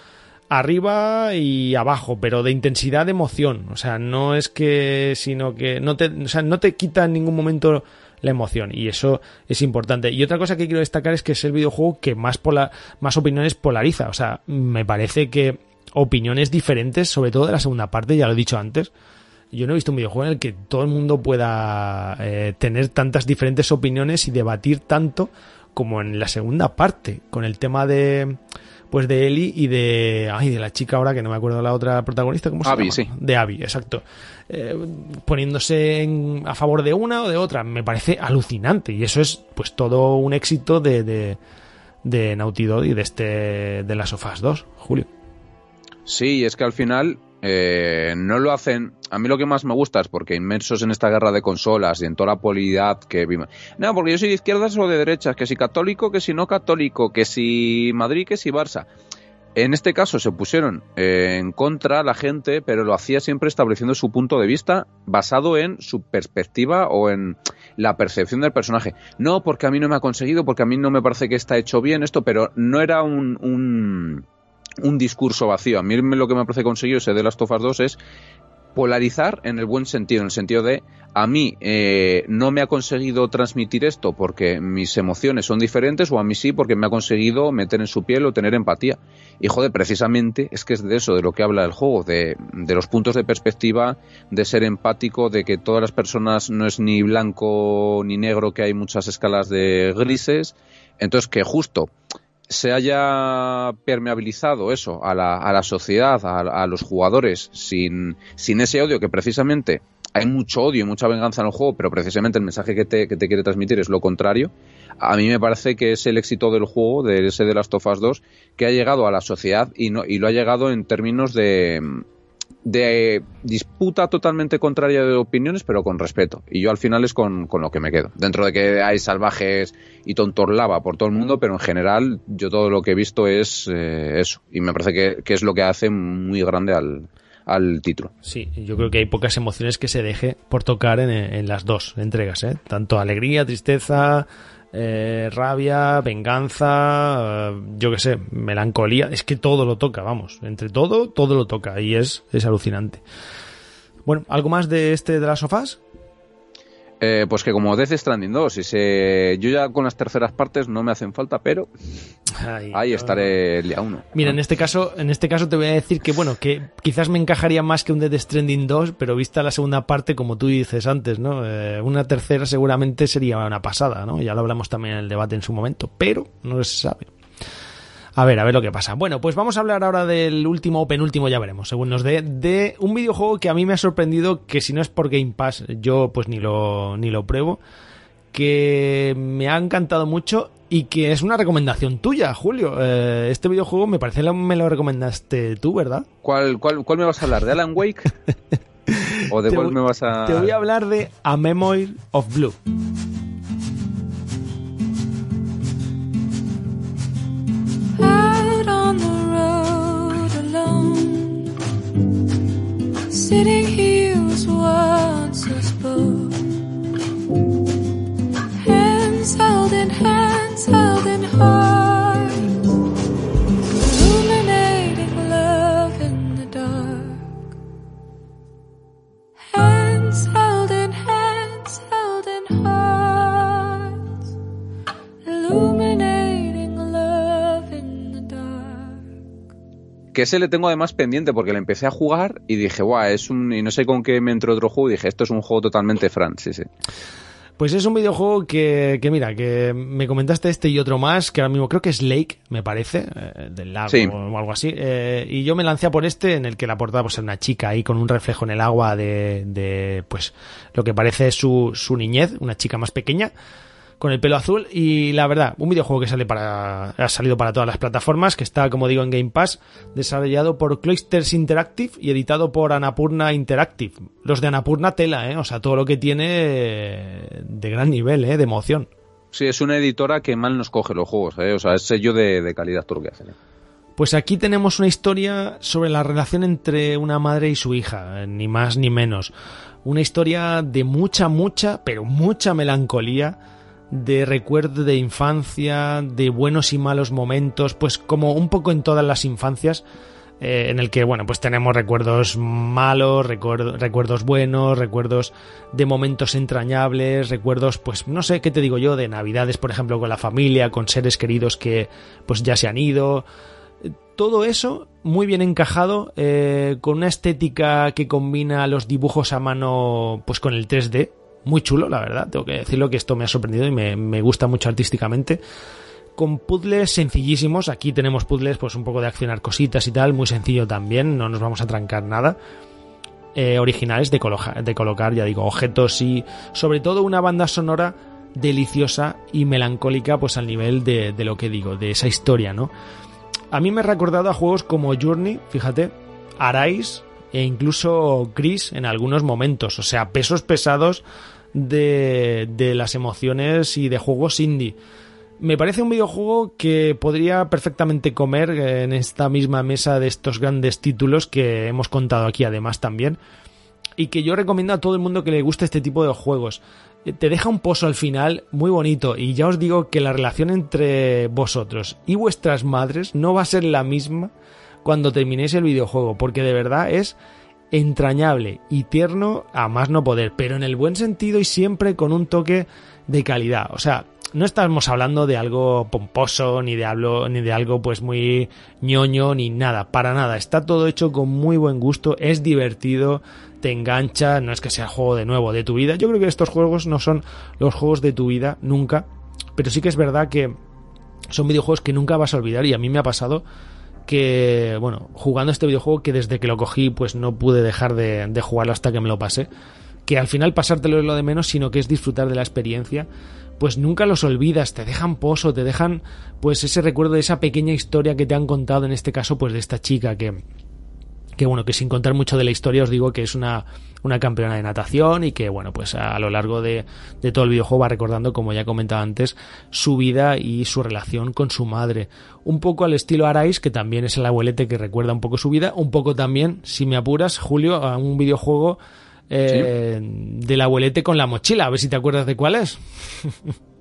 arriba y abajo, pero de intensidad de emoción. O sea, no es que, sino que no te, o sea, no te quita en ningún momento la emoción y eso es importante. Y otra cosa que quiero destacar es que es el videojuego que más, pola, más opiniones polariza. O sea, me parece que opiniones diferentes, sobre todo de la segunda parte, ya lo he dicho antes. Yo no he visto un videojuego en el que todo el mundo pueda eh, tener tantas diferentes opiniones y debatir tanto como en la segunda parte, con el tema de pues de Ellie y de ay de la chica ahora que no me acuerdo la otra protagonista cómo se Abby, llama sí. de Abby exacto. Eh, poniéndose a favor de una o de otra me parece alucinante. Y eso es pues todo un éxito de de, de Naughty Dog y de este de las Sofás 2 Julio. Sí es que al final eh, no lo hacen. A mí lo que más me gusta es porque inmersos en esta guerra de consolas y en toda la polidad que vimos. No, porque yo soy de izquierdas o de derechas, que si católico, que si no católico, que si Madrid, que si Barça. En este caso se pusieron eh, en contra la gente, pero lo hacía siempre estableciendo su punto de vista basado en su perspectiva o en la percepción del personaje. No, porque a mí no me ha conseguido, porque a mí no me parece que está hecho bien esto, pero no era un un discurso vacío. A mí lo que me parece conseguido ese de las Tofas 2 es polarizar en el buen sentido, en el sentido de a mí eh, no me ha conseguido transmitir esto porque mis emociones son diferentes o a mí sí porque me ha conseguido meter en su piel o tener empatía. Y joder, precisamente es que es de eso, de lo que habla el juego, de los puntos de perspectiva, de ser empático, de que todas las personas no es ni blanco ni negro, que hay muchas escalas de grises. Entonces que justo se haya permeabilizado eso a la, a la sociedad, a, los jugadores, sin, sin ese odio que precisamente hay mucho odio y mucha venganza en el juego, pero precisamente el mensaje que te, que te quiere transmitir es lo contrario. A mí me parece que es el éxito del juego, de ese de las Tofas 2, que ha llegado a la sociedad y, no, y lo ha llegado en términos de, de disputa totalmente contraria de opiniones, pero con respeto. Y yo al final es con, lo que me quedo. Dentro de que hay salvajes y tontorlava por todo el mundo, pero en general yo todo lo que he visto es eh, eso. Y me parece que, es lo que hace muy grande al, al título. Sí, yo creo que hay pocas emociones que se deje por tocar en, en las dos entregas, ¿eh? Tanto alegría, tristeza, eh, rabia, venganza, eh, yo qué sé, melancolía, es que todo lo toca, vamos, entre todo, todo lo toca y es, es alucinante. Bueno, ¿algo más de este de las sofás? Eh, pues que como Death Stranding 2, y se... yo ya con las terceras partes no me hacen falta, pero ahí estaré el día 1. Mira, en este caso, en este caso te voy a decir que bueno, que quizás me encajaría más que un Death Stranding 2, pero vista la segunda parte, como tú dices antes, ¿no? Eh, una tercera seguramente sería una pasada, ¿no? Ya lo hablamos también en el debate en su momento, pero no se sabe. A ver, a ver lo que pasa. Bueno, pues vamos a hablar ahora del último o penúltimo, ya veremos, según nos dé, de un videojuego que a mí me ha sorprendido, que si no es por Game Pass, yo pues ni lo, ni lo pruebo, que me ha encantado mucho y que es una recomendación tuya, Julio. Eh, este videojuego me parece que me lo recomendaste tú, ¿verdad? ¿Cuál, cuál, cuál me vas a hablar? ¿De Alan Wake? ¿O de cuál me vas a...? Te voy a hablar de A Memory of Blue. Sitting here was once a sport. Hands held in hands, held in heart, Que ese le tengo además pendiente porque le empecé a jugar y dije, guau, es un... Y no sé con qué me entró otro juego y dije, esto es un juego totalmente Fran, sí, sí. Pues es un videojuego que, que, mira, que me comentaste este y otro más, que ahora mismo creo que es Lake, me parece, eh, del lago Sí. o algo así. eh, y yo me lancé a por este, en el que la portada pues es una chica ahí con un reflejo en el agua de, de pues, lo que parece su, su niñez, una chica más pequeña, con el pelo azul. Y la verdad, un videojuego que sale para, ha salido para todas las plataformas, que está, como digo, en Game Pass, desarrollado por Cloisters Interactive y editado por Anapurna Interactive. Los de Anapurna tela, ¿eh? O sea, todo lo que tiene eh, de gran nivel, ¿eh? De emoción. Sí, es una editora que mal nos coge los juegos, ¿eh? O sea, es sello de, de calidad todo lo que hacen. ¿eh? Pues aquí tenemos una historia sobre la relación entre una madre y su hija, eh, ni más ni menos. Una historia de mucha, mucha, pero mucha melancolía, de recuerdo de infancia, de buenos y malos momentos, pues como un poco en todas las infancias, eh, en el que, bueno, pues tenemos recuerdos malos, recuerdo- recuerdos buenos, recuerdos de momentos entrañables, recuerdos, pues no sé qué te digo yo, de navidades, por ejemplo, con la familia, con seres queridos que pues ya se han ido, todo eso muy bien encajado, eh, con una estética que combina los dibujos a mano pues con el 3D. Muy chulo, la verdad. Tengo que decirlo que esto me ha sorprendido y me, me gusta mucho artísticamente. Con puzzles sencillísimos. Aquí tenemos puzzles, pues un poco de accionar cositas y tal. Muy sencillo también. No nos vamos a trancar nada. Eh, originales de, coloja- de colocar, ya digo, objetos y sobre todo una banda sonora deliciosa y melancólica, pues al nivel de, de lo que digo, de esa historia, ¿no? A mí me ha recordado a juegos como Journey, fíjate, Arise e incluso Chris en algunos momentos. O sea, pesos pesados de, de las emociones y de juegos indie. Me parece un videojuego que podría perfectamente comer en esta misma mesa de estos grandes títulos que hemos contado aquí además también. Y que yo recomiendo a todo el mundo que le guste este tipo de juegos. Eh, Te deja un pozo al final muy bonito y ya os digo que la relación entre vosotros y vuestras madres no va a ser la misma cuando terminéis el videojuego, porque de verdad es entrañable y tierno a más no poder, pero en el buen sentido y siempre con un toque de calidad. O sea, no estamos hablando de algo pomposo, ni de algo, ni de algo pues muy ñoño, ni nada, para nada. Está todo hecho con muy buen gusto, es divertido, te engancha, no es que sea juego de nuevo de tu vida. Yo creo que estos juegos no son los juegos de tu vida, nunca, pero sí que es verdad que son videojuegos que nunca vas a olvidar y a mí me ha pasado que, bueno, jugando este videojuego que desde que lo cogí pues no pude dejar de, de jugarlo hasta que me lo pasé, que al final pasártelo es lo de menos, sino que es disfrutar de la experiencia, pues nunca los olvidas, te dejan pozo, te dejan pues ese recuerdo de esa pequeña historia que te han contado, en este caso pues de esta chica que, que bueno, que sin contar mucho de la historia os digo que es una, una campeona de natación y que bueno, pues a, a lo largo de, de, todo el videojuego va recordando, como ya comentaba antes, su vida y su relación con su madre. Un poco al estilo Arais, que también es el abuelete que recuerda un poco su vida, un poco también, si me apuras, Julio, a un videojuego eh, ¿Sí? del abuelete con la mochila, a ver si te acuerdas de cuál es.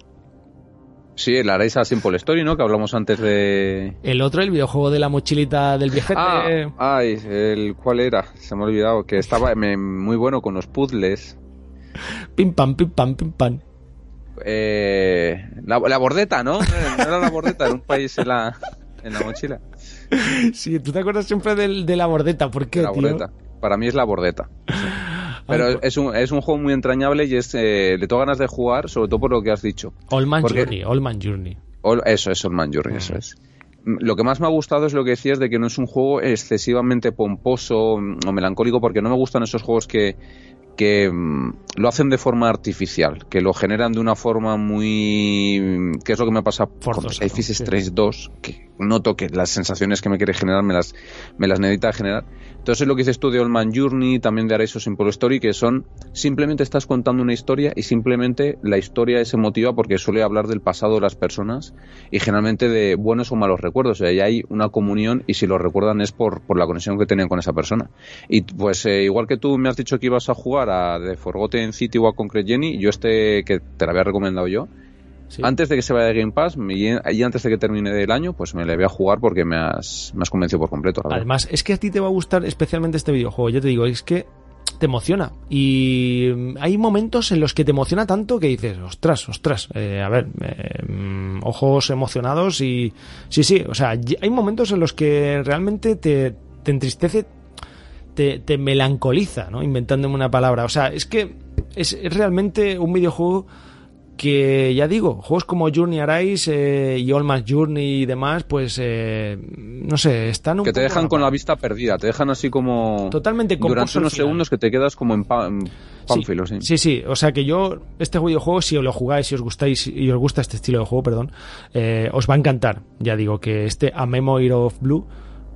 Sí, el Areisa Simple Story, ¿no? Que hablamos antes de... El otro, el videojuego de la mochilita del viajete. Ah, ay, el cuál era, se me ha olvidado, que estaba muy bueno con los puzzles. Pim pam, pim pam, pim pam. Eh, la, la, bordeta, ¿no? No era la bordeta, era un país en la, en la mochila. Sí, tú te acuerdas siempre del, de la bordeta, ¿por qué, la tío? Bordeta. Para mí es la bordeta. Pero Ay, es, un, es un juego muy entrañable y es, eh, le tengo ganas de jugar, sobre todo por lo que has dicho. All Man Porque, Journey, All Man Journey. All, eso es All Man Journey, mm. eso es. Lo que más me ha gustado es lo que decías de que no es un juego excesivamente pomposo o melancólico, porque no me gustan esos juegos que, que mm, lo hacen de forma artificial, que lo generan de una forma muy... que es lo que me pasa Forzosa, con Life is. Strange 2, que noto que las sensaciones que me quiere generar me las, me las necesita generar. Entonces lo que dices tú de Old Man Journey, también de Areso Simple Story, que son simplemente estás contando una historia y simplemente la historia es emotiva porque suele hablar del pasado de las personas y generalmente de buenos o malos recuerdos. O sea, ya hay una comunión y si lo recuerdan es por, por la conexión que tenían con esa persona. Y pues eh, igual que tú me has dicho que ibas a jugar a The Forgotten City o a Concrete Jenny, yo este que te lo había recomendado yo, Sí. antes de que se vaya de Game Pass y antes de que termine el año, pues me le voy a jugar porque me has, me has convencido por completo. la verdad. Además, es que a ti te va a gustar especialmente este videojuego. Yo te digo, es que te emociona. Y mm, hay momentos en los que te emociona tanto que dices, ostras, ostras, eh, a ver, eh, mm, ojos emocionados y... Sí, sí, o sea, hay momentos en los que realmente te, te entristece, te, te melancoliza, ¿no? Inventándome una palabra. O sea, es que es, es realmente un videojuego que ya digo, juegos como Journey Arise eh, y All Mass Journey y demás, pues eh, no sé, están un que te poco dejan con la vista perdida, te dejan así como Totalmente durante unos final. segundos que te quedas como en, pa- en Sí, pánfilo, sí. sí, sí, o sea que yo, este videojuego, si os lo jugáis, si os gustáis y os gusta este estilo de juego, perdón, eh, os va a encantar. Ya digo que este A Memory of Blue,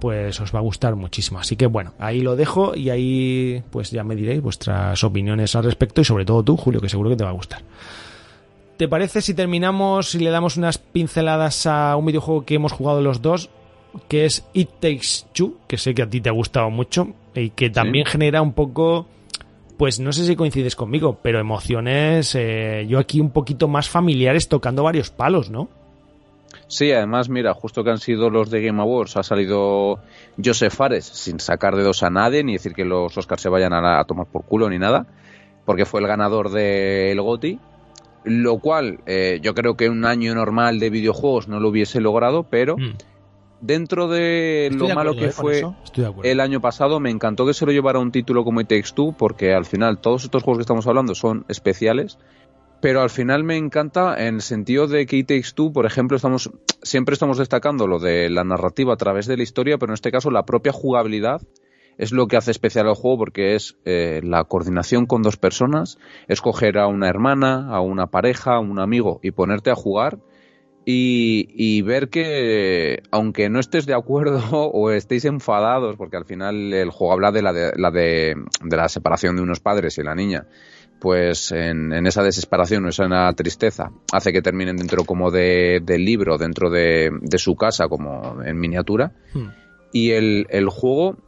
pues os va a gustar muchísimo. Así que bueno, ahí lo dejo y ahí pues ya me diréis vuestras opiniones al respecto y sobre todo tú, Julio, que seguro que te va a gustar. ¿Te parece si terminamos y le damos unas pinceladas a un videojuego que hemos jugado los dos, que es It Takes Two, que sé que a ti te ha gustado mucho y que también genera un poco, pues no sé si coincides conmigo, pero emociones, eh, yo aquí un poquito más familiares tocando varios palos, ¿no? Sí, además, mira, justo que han sido los de Game Awards, ha salido Joseph Fares sin sacar dedos a nadie, ni decir que los Oscars se vayan a, tomar por culo ni nada, porque fue el ganador del GOTY, lo cual eh, yo creo que un año normal de videojuegos no lo hubiese logrado, pero Mm. dentro de Estoy lo de malo que eh, fue el año pasado, me encantó que se lo llevara un título como It Takes Two, porque al final todos estos juegos que estamos hablando son especiales, pero al final me encanta en el sentido de que It Takes Two, por ejemplo, estamos siempre estamos destacando lo de la narrativa a través de la historia, pero en este caso la propia jugabilidad es lo que hace especial al juego porque es eh, la coordinación con dos personas, escoger a una hermana, a una pareja, a un amigo y ponerte a jugar y, y ver que aunque no estés de acuerdo o estéis enfadados, porque al final el juego habla de la, de, la de, de la separación de unos padres y la niña, pues en, en esa desesperación o esa tristeza hace que terminen dentro como de, del libro, dentro de, de su casa, como en miniatura. Hmm. Y el, el juego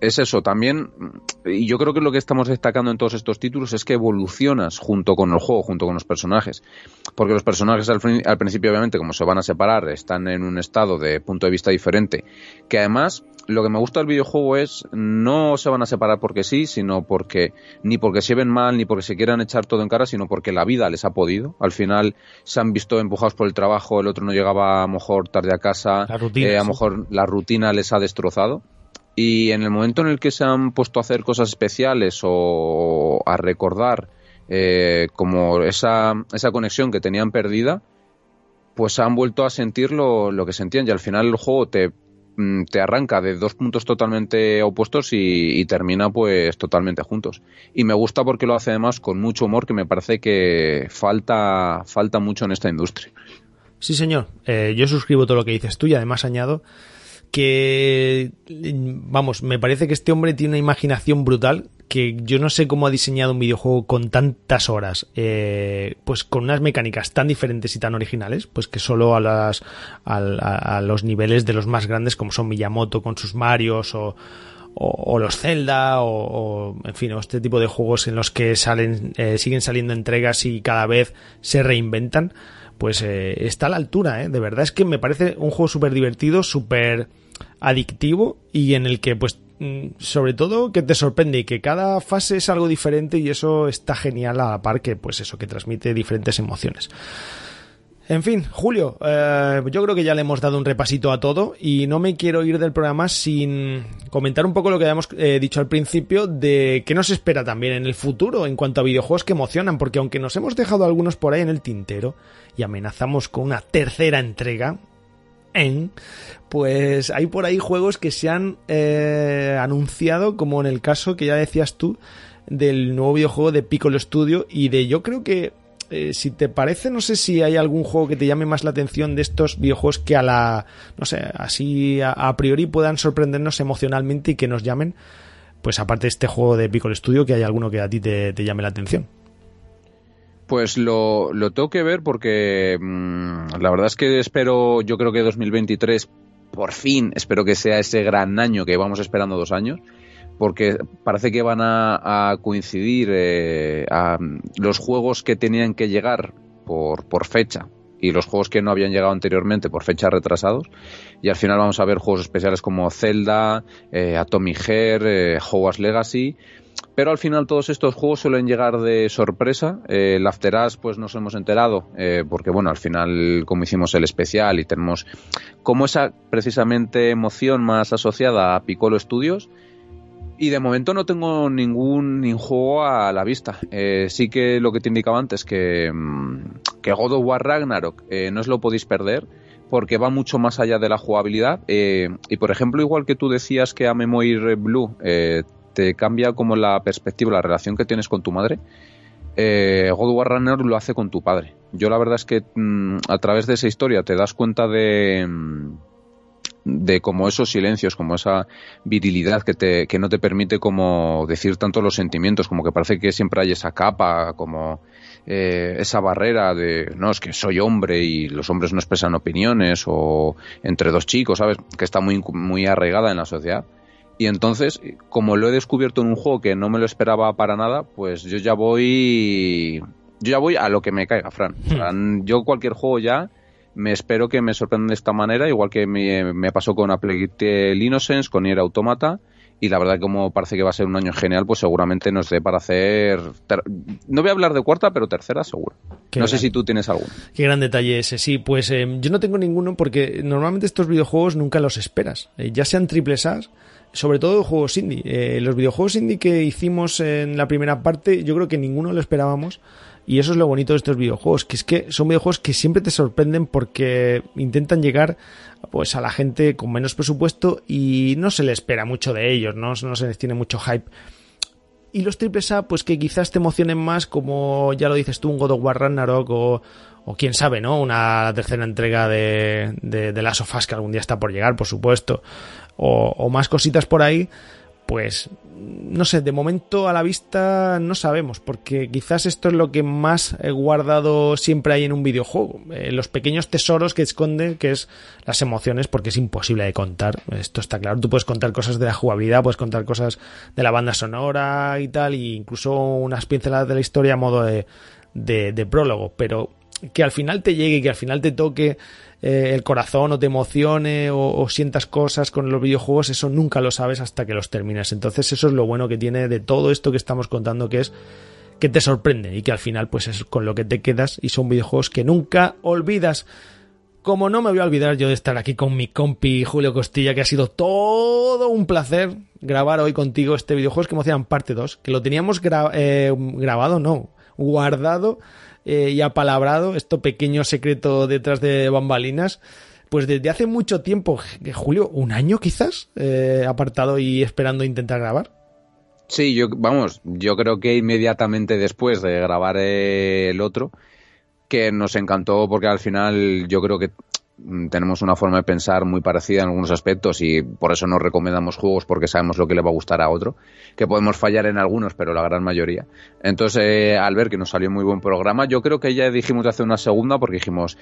es eso, también, y yo creo que lo que estamos destacando en todos estos títulos es que evolucionas junto con el juego, junto con los personajes. Porque los personajes al, al principio, obviamente, como se van a separar, están en un estado de punto de vista diferente. Que además, lo que me gusta del videojuego es no se van a separar porque sí, sino porque, ni porque se ven mal, ni porque se quieran echar todo en cara, sino porque la vida les ha podido. Al final se han visto empujados por el trabajo, el otro no llegaba a lo mejor tarde a casa, rutina, eh, a lo sí. mejor la rutina les ha destrozado. Y en el momento en el que se han puesto a hacer cosas especiales o a recordar eh, como esa, esa conexión que tenían perdida, pues han vuelto a sentir lo, lo que sentían y al final el juego te, mm, te arranca de dos puntos totalmente opuestos y, y termina pues totalmente juntos. Y me gusta porque lo hace además con mucho humor que me parece que falta, falta mucho en esta industria. Sí, señor. Eh, yo suscribo todo lo que dices tú y además añado que, vamos, me parece que este hombre tiene una imaginación brutal que yo no sé cómo ha diseñado un videojuego con tantas horas, eh, pues con unas mecánicas tan diferentes y tan originales, pues que solo a, las, al- a, a los niveles de los más grandes como son Miyamoto con sus Marios o, o, los Zelda o, en fin, este tipo de juegos en los que salen eh, siguen saliendo entregas y cada vez se reinventan, pues eh, está a la altura, ¿eh? De verdad es que me parece un juego súper divertido, súper adictivo y en el que pues mm, sobre todo que te sorprende y que cada fase es algo diferente y eso está genial a la par que pues eso que transmite diferentes emociones. En fin, Julio, eh, yo creo que ya le hemos dado un repasito a todo y no me quiero ir del programa sin comentar un poco lo que habíamos eh, dicho al principio de qué nos espera también en el futuro en cuanto a videojuegos que emocionan, porque aunque nos hemos dejado algunos por ahí en el tintero y amenazamos con una tercera entrega, en, pues hay por ahí juegos que se han eh, anunciado, como en el caso que ya decías tú, del nuevo videojuego de Piccolo Studio y de yo creo que eh, si te parece, no sé si hay algún juego que te llame más la atención de estos videojuegos que a la, no sé, así a, priori puedan sorprendernos emocionalmente y que nos llamen, pues aparte de este juego de Piccolo Studio, que hay alguno que a ti te, llame la atención. Pues lo, lo tengo que ver porque mmm, la verdad es que espero, yo creo que 2023, por fin, espero que sea ese gran año que vamos esperando dos años, porque parece que van a, a coincidir eh, a, los juegos que tenían que llegar por, por fecha y los juegos que no habían llegado anteriormente por fechas retrasados. Y al final vamos a ver juegos especiales como Zelda, eh, Atomic Heart, eh, Hogwarts Legacy. Pero al final todos estos juegos suelen llegar de sorpresa. Eh, el After Us, pues nos hemos enterado, eh, porque bueno, al final como hicimos el especial y tenemos como esa precisamente emoción más asociada a Piccolo Studios. Y de momento no tengo ningún, ningún juego a la vista. Eh, sí que lo que te indicaba antes, que, que God of War Ragnarok eh, no os lo podéis perder porque va mucho más allá de la jugabilidad. Eh, y por ejemplo, igual que tú decías que a Memoir Blue te cambia como la perspectiva, la relación que tienes con tu madre, eh, God War Ragnarok lo hace con tu padre. Yo la verdad es que mmm, a través de esa historia te das cuenta de... De como esos silencios, como esa virilidad que, te, que no te permite como decir tanto los sentimientos, como que parece que siempre hay esa capa, como eh, esa barrera de, no, es que soy hombre y los hombres no expresan opiniones, o entre dos chicos, ¿sabes? Que está muy, muy arraigada en la sociedad. Y entonces, como lo he descubierto en un juego que no me lo esperaba para nada, pues yo ya voy, yo ya voy a lo que me caiga, Fran. Fran yo cualquier juego ya me espero que me sorprenda de esta manera, igual que me, me pasó con Apple Innocence, con Nier Automata, y la verdad como parece que va a ser un año genial, pues seguramente nos dé para hacer... Ter... No voy a hablar de cuarta, pero tercera seguro. Qué no gran... sé si tú tienes alguno. Qué gran detalle ese, sí. Pues eh, yo no tengo ninguno porque normalmente estos videojuegos nunca los esperas. Eh, ya sean triples A, sobre todo juegos indie. Eh, los videojuegos indie que hicimos en la primera parte, yo creo que ninguno lo esperábamos. Y eso es lo bonito de estos videojuegos, que es que son videojuegos que siempre te sorprenden porque intentan llegar pues a la gente con menos presupuesto y no se le espera mucho de ellos, no, no se les tiene mucho hype. Y los triples A, pues que quizás te emocionen más, como ya lo dices tú, un God of War Ragnarok o, o quién sabe, ¿no? Una tercera entrega de, de, de Us que algún día está por llegar, por supuesto, o más cositas por ahí pues no sé, de momento a la vista no sabemos, porque quizás esto es lo que más guardado siempre hay en un videojuego, eh, los pequeños tesoros que esconde, que es las emociones, porque es imposible de contar, esto está claro, tú puedes contar cosas de la jugabilidad, puedes contar cosas de la banda sonora y tal, e incluso unas pinceladas de la historia a modo de, de, de prólogo, pero que al final te llegue, que al final te toque eh, el corazón o te emocione o, sientas cosas con los videojuegos, eso nunca lo sabes hasta que los terminas. Entonces eso es lo bueno que tiene de todo esto que estamos contando, que es que te sorprende y que al final pues es con lo que te quedas y son videojuegos que nunca olvidas. Como no me voy a olvidar yo de estar aquí con mi compi Julio Costilla, que ha sido todo un placer grabar hoy contigo este videojuego que emociona parte 2, que lo teníamos eh, grabado, no, guardado eh, y apalabrado, esto pequeño secreto detrás de bambalinas, pues desde hace mucho tiempo, Julio, un año quizás, eh, apartado y esperando intentar grabar. Sí, yo, vamos, yo creo que inmediatamente después de grabar el otro, que nos encantó porque al final yo creo que tenemos una forma de pensar muy parecida en algunos aspectos y por eso nos recomendamos juegos porque sabemos lo que le va a gustar a otro, que podemos fallar en algunos, pero la gran mayoría. Entonces, eh, al ver que nos salió muy buen programa, yo creo que ya dijimos de hacer una segunda porque dijimos,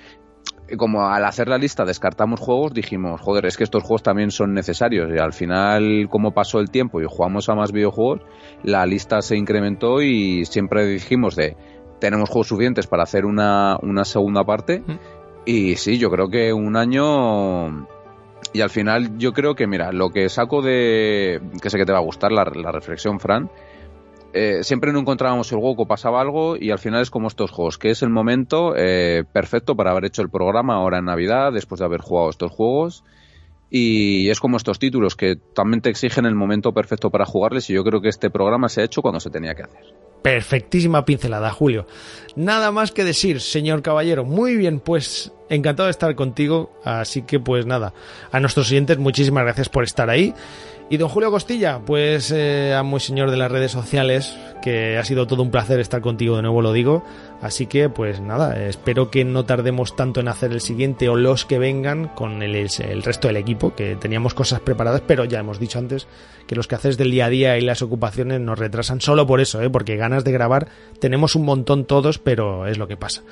como al hacer la lista descartamos juegos, dijimos, joder, es que estos juegos también son necesarios y al final, como pasó el tiempo y jugamos a más videojuegos, la lista se incrementó y siempre dijimos de, tenemos juegos suficientes para hacer una, una segunda parte. ¿Mm? Y sí, yo creo que un año. Y al final, yo creo que, mira, lo que saco de. que sé que te va a gustar, la, la reflexión, Fran. Eh, siempre no encontrábamos el hueco, pasaba algo y al final es como estos juegos, que es el momento eh, perfecto para haber hecho el programa ahora en Navidad, después de haber jugado estos juegos. Y es como estos títulos que también te exigen el momento perfecto para jugarles y yo creo que este programa se ha hecho cuando se tenía que hacer. Perfectísima pincelada, Julio. Nada más que decir, señor caballero. Muy bien, pues encantado de estar contigo, así que pues nada, a nuestros oyentes muchísimas gracias por estar ahí. Y don Julio Costilla, pues eh, a muy señor de las redes sociales, que ha sido todo un placer estar contigo de nuevo, lo digo. Así que pues nada, espero que no tardemos tanto en hacer el siguiente o los que vengan con el, resto del equipo, que teníamos cosas preparadas, pero ya hemos dicho antes que los que haces del día a día y las ocupaciones nos retrasan solo por eso, ¿eh? porque ganas de grabar tenemos un montón todos, pero es lo que pasa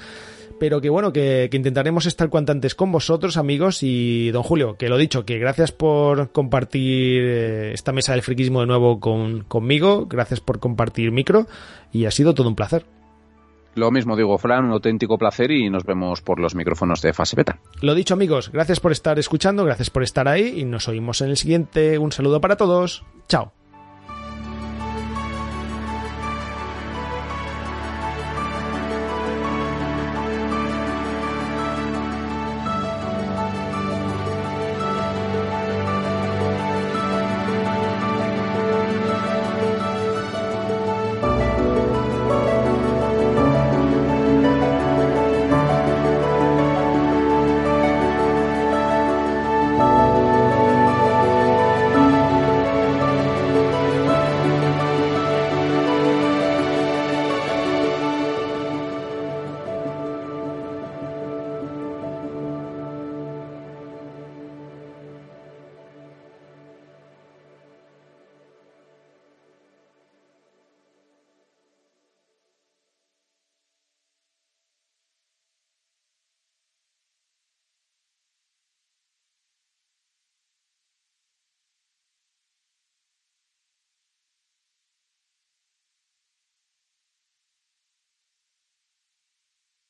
pero que bueno, que, que, intentaremos estar cuanto antes con vosotros, amigos, y don Julio, que lo dicho, que gracias por compartir eh, esta mesa del friquismo de nuevo con, conmigo, gracias por compartir micro, y ha sido todo un placer. Lo mismo digo, Fran, un auténtico placer y nos vemos por los micrófonos de fase beta. Lo dicho, amigos, gracias por estar escuchando, gracias por estar ahí y nos oímos en el siguiente. Un saludo para todos. Chao.